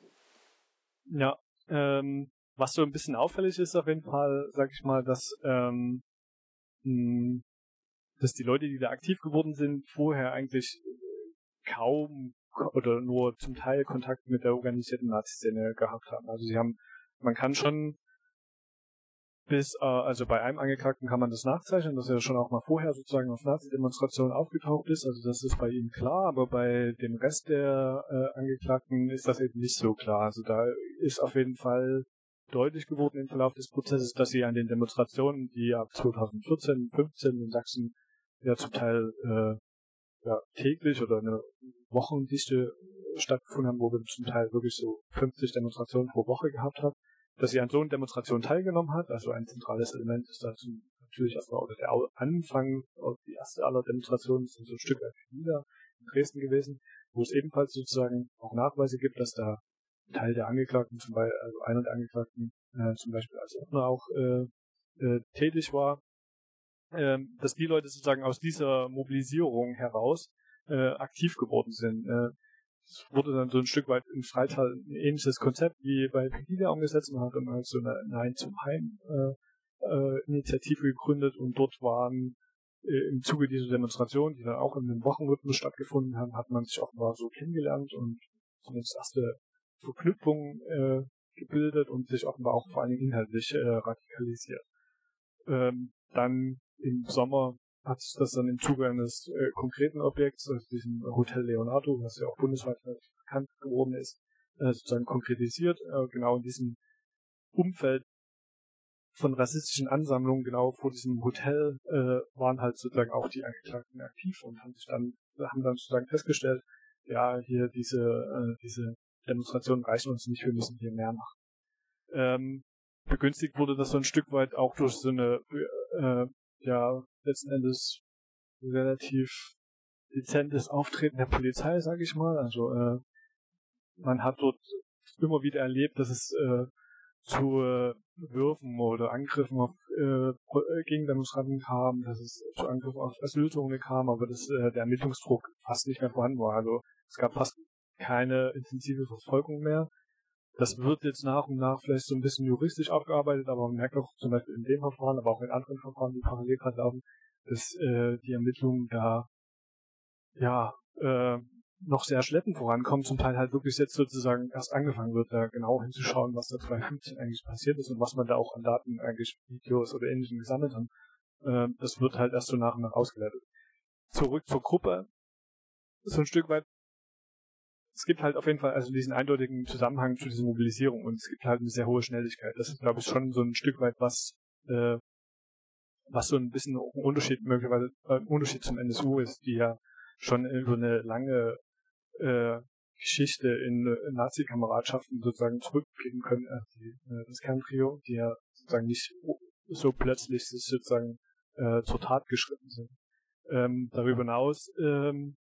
Ja, ähm, was so ein bisschen auffällig ist auf jeden Fall, sag ich mal, dass ähm, hm, dass die Leute, die da aktiv geworden sind, vorher eigentlich kaum oder nur zum Teil Kontakt mit der organisierten Nazi-Szene gehabt haben. Also sie haben, man kann schon bis, äh, also bei einem Angeklagten kann man das nachzeichnen, dass er schon auch mal vorher sozusagen auf Nazi-Demonstrationen aufgetaucht ist. Also das ist bei ihm klar, aber bei dem Rest der äh, Angeklagten ist das eben nicht so klar. Also da ist auf jeden Fall deutlich geworden im Verlauf des Prozesses, dass sie an den Demonstrationen, die ab 2014, 15 in Sachsen ja zum Teil äh, ja, täglich oder eine Wochendichte stattgefunden haben, wo wir zum Teil wirklich so 50 Demonstrationen pro Woche gehabt haben, dass sie an so einer Demonstration teilgenommen hat. Also ein zentrales Element ist dazu natürlich erstmal oder der Anfang, die erste aller Demonstrationen sind so ein Stück wieder in Dresden gewesen, wo es ebenfalls sozusagen auch Nachweise gibt, dass da ein Teil der Angeklagten, zum Beispiel, also einer der Angeklagten äh, zum Beispiel als Ordner auch äh, äh, tätig war, ähm, dass die Leute sozusagen aus dieser Mobilisierung heraus äh, aktiv geworden sind. Äh, es wurde dann so ein Stück weit in Freital ein ähnliches Konzept wie bei Pegida umgesetzt. Man hat dann halt so eine Nein zum Heim äh, äh, Initiative gegründet und dort waren äh, im Zuge dieser Demonstration, die dann auch in den Wochenrhythmus stattgefunden haben, hat man sich offenbar so kennengelernt und zumindest erste Verknüpfungen äh, gebildet und sich offenbar auch vor allem inhaltlich äh, radikalisiert. Ähm, dann im Sommer hat sich das dann im Zuge eines äh, konkreten Objekts, also diesem Hotel Leonardo, was ja auch bundesweit bekannt geworden ist, äh, sozusagen konkretisiert. Äh, genau in diesem Umfeld von rassistischen Ansammlungen, genau vor diesem Hotel, äh, waren halt sozusagen auch die Angeklagten aktiv und haben sich dann, haben dann sozusagen festgestellt, ja, hier diese, äh, diese Demonstrationen reichen uns nicht, wir müssen hier mehr machen. Ähm, begünstigt wurde das so ein Stück weit auch durch so eine äh, ja letzten Endes relativ dezentes Auftreten der Polizei, sage ich mal. Also äh, man hat dort immer wieder erlebt, dass es äh, zu äh, Würfen oder Angriffen auf äh, Gegendemonstranten kam, dass es zu Angriffen auf Asylsuchende kam, aber dass äh, der Ermittlungsdruck fast nicht mehr vorhanden war. Also es gab fast keine intensive Verfolgung mehr. Das wird jetzt nach und nach vielleicht so ein bisschen juristisch aufgearbeitet, aber man merkt auch zum Beispiel in dem Verfahren, aber auch in anderen Verfahren, die parallel gerade laufen, dass äh, die Ermittlungen da ja äh, noch sehr schleppend vorankommen, zum Teil halt wirklich jetzt sozusagen erst angefangen wird, da genau hinzuschauen, was da 2015 eigentlich passiert ist und was man da auch an Daten eigentlich Videos oder ähnlichem gesammelt hat. Äh, das wird halt erst so nach und nach ausgewertet. Zurück zur Gruppe. So ein Stück weit es gibt halt auf jeden Fall also diesen eindeutigen Zusammenhang zu dieser Mobilisierung und es gibt halt eine sehr hohe Schnelligkeit. Das ist, glaube ich, schon so ein Stück weit was, äh, was so ein bisschen ein Unterschied möglicherweise äh, ein Unterschied zum NSU ist, die ja schon über eine lange äh, Geschichte in, in Nazi-Kameradschaften sozusagen zurückgehen können, äh, die, äh, das Kerntrio, die ja sozusagen nicht so plötzlich sozusagen äh, zur Tat geschritten sind. Ähm, darüber hinaus ähm,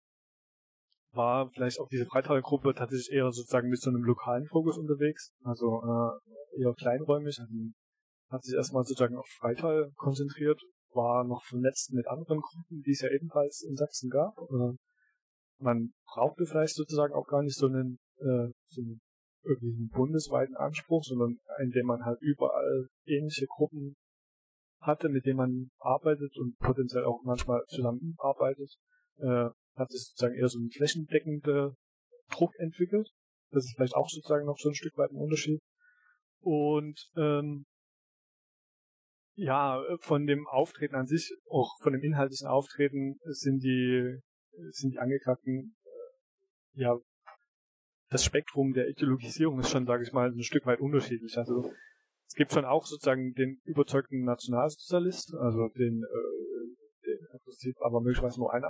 war vielleicht auch diese Freitaggruppe tatsächlich eher sozusagen mit so einem lokalen Fokus unterwegs, also äh, eher kleinräumig, also hat sich erstmal sozusagen auf Freital konzentriert, war noch vernetzt mit anderen Gruppen, die es ja ebenfalls in Sachsen gab. Äh, man brauchte vielleicht sozusagen auch gar nicht so einen, äh, so einen irgendwie einen bundesweiten Anspruch, sondern indem man halt überall ähnliche Gruppen hatte, mit denen man arbeitet und potenziell auch manchmal zusammenarbeitet, äh, hat es sozusagen eher so einen flächendeckenden Druck entwickelt. Das ist vielleicht auch sozusagen noch so ein Stück weit ein Unterschied. Und ähm, ja, von dem Auftreten an sich, auch von dem inhaltlichen Auftreten sind die sind die Angeklagten äh, ja das Spektrum der Ideologisierung ist schon, sage ich mal, ein Stück weit unterschiedlich. Also es gibt schon auch sozusagen den überzeugten Nationalsozialist, also den, äh, den im Prinzip aber möglicherweise nur ein,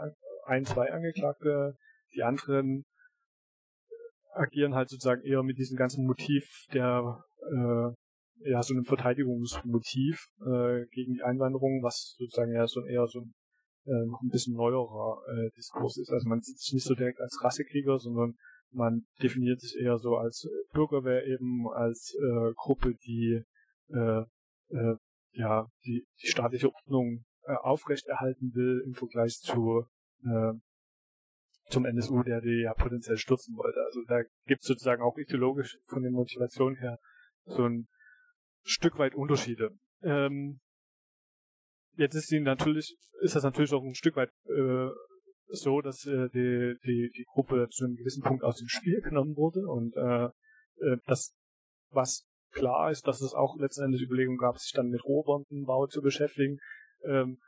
ein, zwei Angeklagte, die anderen agieren halt sozusagen eher mit diesem ganzen Motiv der äh, ja so einem Verteidigungsmotiv äh, gegen die Einwanderung, was sozusagen ja so eher so ein äh, ein bisschen neuerer äh, Diskurs ist. Also man sieht sich nicht so direkt als Rassekrieger, sondern man definiert sich eher so als Bürgerwehr eben, als äh, Gruppe, die äh, äh, ja die, die staatliche Ordnung äh, aufrechterhalten will im Vergleich zu äh, zum NSU, der die ja potenziell stürzen wollte. Also da gibt es sozusagen auch ideologisch von den Motivationen her so ein Stück weit Unterschiede. Ähm, jetzt ist sie natürlich, ist das natürlich auch ein Stück weit äh, so, dass äh, die, die, die Gruppe zu einem gewissen Punkt aus dem Spiel genommen wurde und äh, äh, das, was klar ist, dass es auch letztendlich Überlegungen gab, sich dann mit Rohrbombenbau zu beschäftigen. Ähm,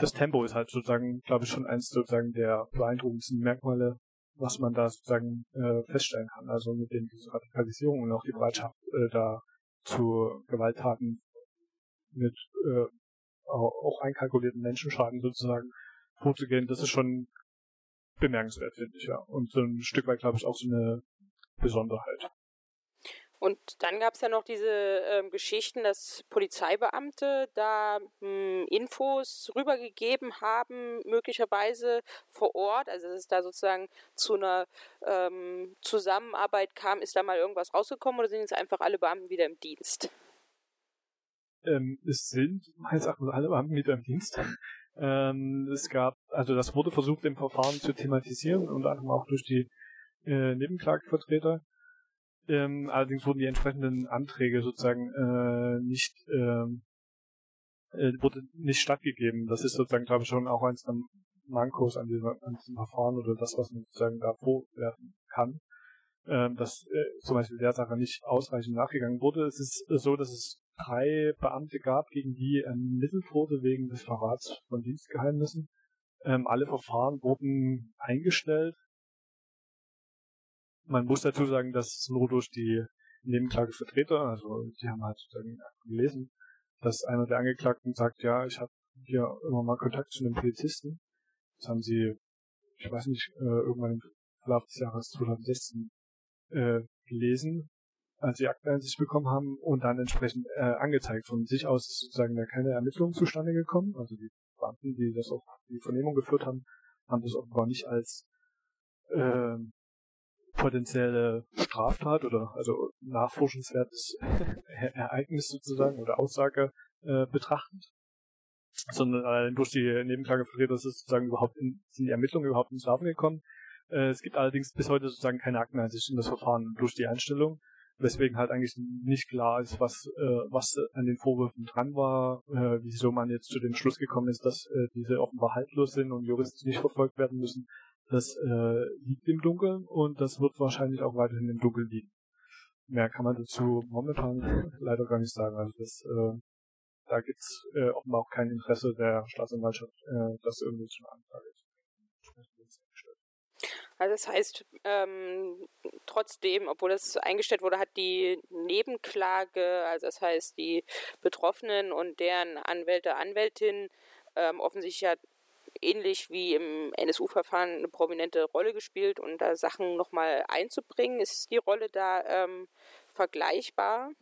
das Tempo ist halt sozusagen, glaube ich, schon eins sozusagen der beeindruckendsten Merkmale, was man da sozusagen äh, feststellen kann. Also mit den diese Radikalisierung und auch die Bereitschaft, äh, da zu Gewalttaten mit äh, auch einkalkulierten Menschenschaden sozusagen vorzugehen, das ist schon bemerkenswert, finde ich, ja. Und so ein Stück weit, glaube ich, auch so eine Besonderheit.
Und dann gab es ja noch diese ähm, Geschichten, dass Polizeibeamte da mh, hm, Infos rübergegeben haben, möglicherweise vor Ort. Also dass es da sozusagen zu einer ähm, Zusammenarbeit kam. Ist da mal irgendwas rausgekommen oder sind jetzt einfach alle Beamten wieder im Dienst?
Ähm, es sind meines Erachtens alle Beamten wieder im Dienst. Ähm, es gab, also das wurde versucht im Verfahren zu thematisieren, unter anderem auch durch die äh, Nebenklagevertreter. Ähm, allerdings wurden die entsprechenden Anträge sozusagen äh, nicht ähm, äh, wurde nicht stattgegeben. Das ist sozusagen, glaube ich, schon auch eins der Mankos an diesem, an diesem Verfahren oder das, was man sozusagen da vorwerfen kann, ähm, dass äh, zum Beispiel der Sache nicht ausreichend nachgegangen wurde. Es ist so, dass es drei Beamte gab, gegen die ermittelt wurde wegen des Verrats von Dienstgeheimnissen. Ähm, alle Verfahren wurden eingestellt. Man muss dazu sagen, dass nur durch die Nebenklagevertreter, also die haben halt sozusagen gelesen, dass einer der Angeklagten sagt, ja, ich habe hier immer mal Kontakt zu einem Polizisten. Das haben sie, ich weiß nicht, äh, irgendwann im Verlauf des Jahres 2016 äh, gelesen als sie Akteneinsicht bekommen haben und dann entsprechend äh, angezeigt. Von sich aus ist sozusagen da keine Ermittlung zustande gekommen. Also die Beamten, die das auch die Vernehmung geführt haben, haben das offenbar nicht als äh, potenzielle Straftat oder also nachforschenswertes Ereignis sozusagen oder Aussage äh, betrachtet, sondern allein durch die Nebenklagevertreter ist sozusagen überhaupt in, sind die Ermittlungen überhaupt ins Laufen gekommen. Äh, es gibt allerdings bis heute sozusagen keine Akteneinsicht in das Verfahren durch die Einstellung weswegen halt eigentlich nicht klar ist, was, äh, was an den Vorwürfen dran war, äh, wieso man jetzt zu dem Schluss gekommen ist, dass äh, diese offenbar haltlos sind und juristisch nicht verfolgt werden müssen. Das äh, liegt im Dunkeln und das wird wahrscheinlich auch weiterhin im Dunkeln liegen. Mehr kann man dazu momentan leider gar nicht sagen. Also das, äh, da gibt's äh, offenbar auch kein Interesse der Staatsanwaltschaft, äh, das irgendwie zu einer Anklage zu
also das heißt, ähm, trotzdem, obwohl das eingestellt wurde, hat die Nebenklage, also das heißt die Betroffenen und deren Anwälte, Anwältinnen ähm, offensichtlich ja ähnlich wie im NSU-Verfahren eine prominente Rolle gespielt und da Sachen nochmal einzubringen. Ist die Rolle da ähm, vergleichbar?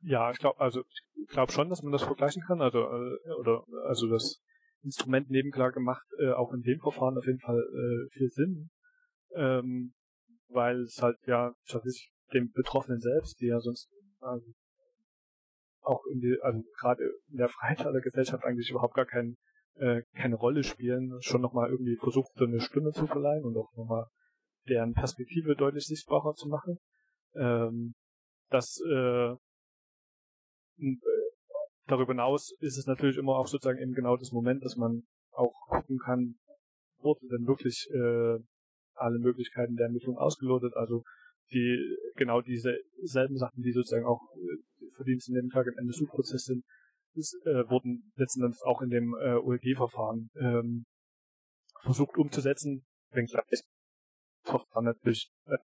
Ja, ich glaube, also ich glaube schon, dass man das vergleichen kann. Also äh, oder also das Instrument Nebenklage macht äh, auch in dem Verfahren auf jeden Fall äh, viel Sinn, ähm, weil es halt ja tatsächlich dem Betroffenen selbst, die ja sonst also auch in die, also gerade in der Freitaler Gesellschaft eigentlich überhaupt gar kein, äh, keine Rolle spielen, schon nochmal irgendwie versucht, so eine Stimme zu verleihen und auch nochmal deren Perspektive deutlich sichtbarer zu machen. Ähm, das äh, darüber hinaus ist es natürlich immer auch sozusagen eben genau das Moment, dass man auch gucken kann, wurde denn wirklich äh, alle Möglichkeiten der Ermittlung ausgelotet, also die genau diese selben Sachen, die sozusagen auch äh, Verdienst in dem Tag im NSU-Prozess sind, ist, äh, wurden letzten Endes auch in dem äh, OLG-Verfahren ähm, versucht umzusetzen, wenngleich das Verfahren natürlich äh,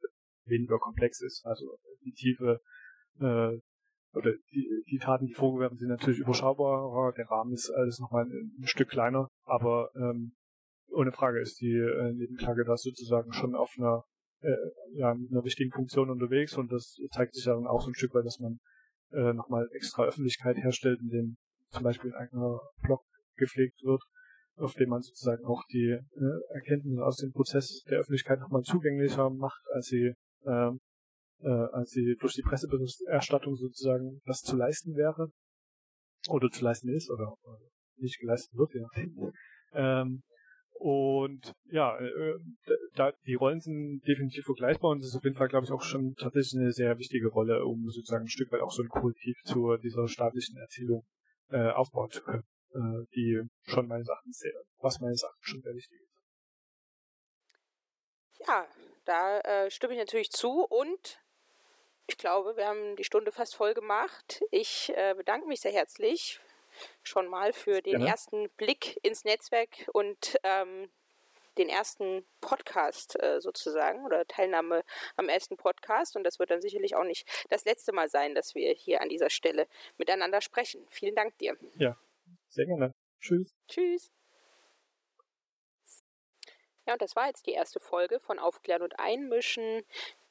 weniger komplex ist. Also die Tiefe äh, oder die, die Taten, die vorgeworfen sind, natürlich überschaubarer. Der Rahmen ist alles nochmal ein, ein Stück kleiner, aber ähm, ohne Frage ist die äh, Nebenklage da sozusagen schon auf einer äh, ja, einer wichtigen Funktion unterwegs und das zeigt sich dann auch so ein Stück weit, dass man äh, nochmal extra Öffentlichkeit herstellt, indem zum Beispiel ein eigener Blog gepflegt wird, auf dem man sozusagen auch die äh, Erkenntnisse aus dem Prozess der Öffentlichkeit nochmal zugänglicher macht, als sie äh, äh, als sie durch die Presseberichterstattung sozusagen das zu leisten wäre oder zu leisten ist oder, oder nicht geleistet wird, je nachdem. Ähm, und ja, äh, da, die Rollen sind definitiv vergleichbar und es ist auf jeden Fall, glaube ich, auch schon tatsächlich eine sehr wichtige Rolle, um sozusagen ein Stück weit auch so ein Korrektiv zu dieser staatlichen Erzählung äh, aufbauen zu können, äh, die schon meine Sachen sehr, was meine Sachen schon sehr wichtig ist.
Ja, da äh, stimme ich natürlich zu und ich glaube, wir haben die Stunde fast voll gemacht. Ich äh, bedanke mich sehr herzlich schon mal für den Gerne. ersten Blick ins Netzwerk und ähm, den ersten Podcast äh, sozusagen oder Teilnahme am ersten Podcast. Und das wird dann sicherlich auch nicht das letzte Mal sein, dass wir hier an dieser Stelle miteinander sprechen. Vielen Dank dir.
Ja, sehr gerne. Tschüss.
Tschüss. Ja, und das war jetzt die erste Folge von Aufklären und Einmischen,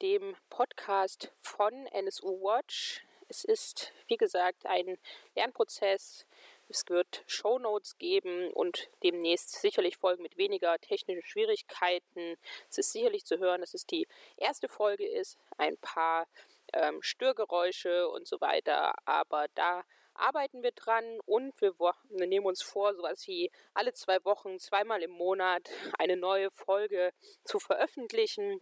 dem Podcast von NSU Watch. Es ist, wie gesagt, ein Lernprozess. Es wird Shownotes geben und demnächst sicherlich Folgen mit weniger technischen Schwierigkeiten. Es ist sicherlich zu hören, dass es die erste Folge ist, ein paar ähm, Störgeräusche und so weiter, aber da arbeiten wir dran und wir, wir nehmen uns vor, so was wie alle zwei Wochen, zweimal im Monat eine neue Folge zu veröffentlichen.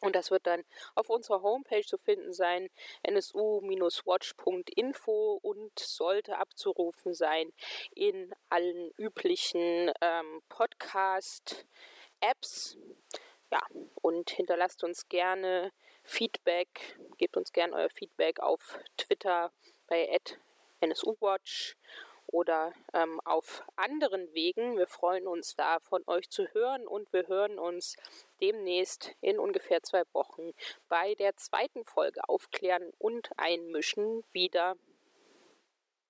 Und das wird dann auf unserer Homepage zu finden sein, nsu-watch.info und sollte abzurufen sein in allen üblichen ähm, Podcast-Apps. Ja, und hinterlasst uns gerne Feedback, gebt uns gerne euer Feedback auf Twitter bei NSU-Watch oder ähm, auf anderen Wegen. Wir freuen uns da von euch zu hören und wir hören uns demnächst in ungefähr zwei Wochen bei der zweiten Folge Aufklären und Einmischen wieder.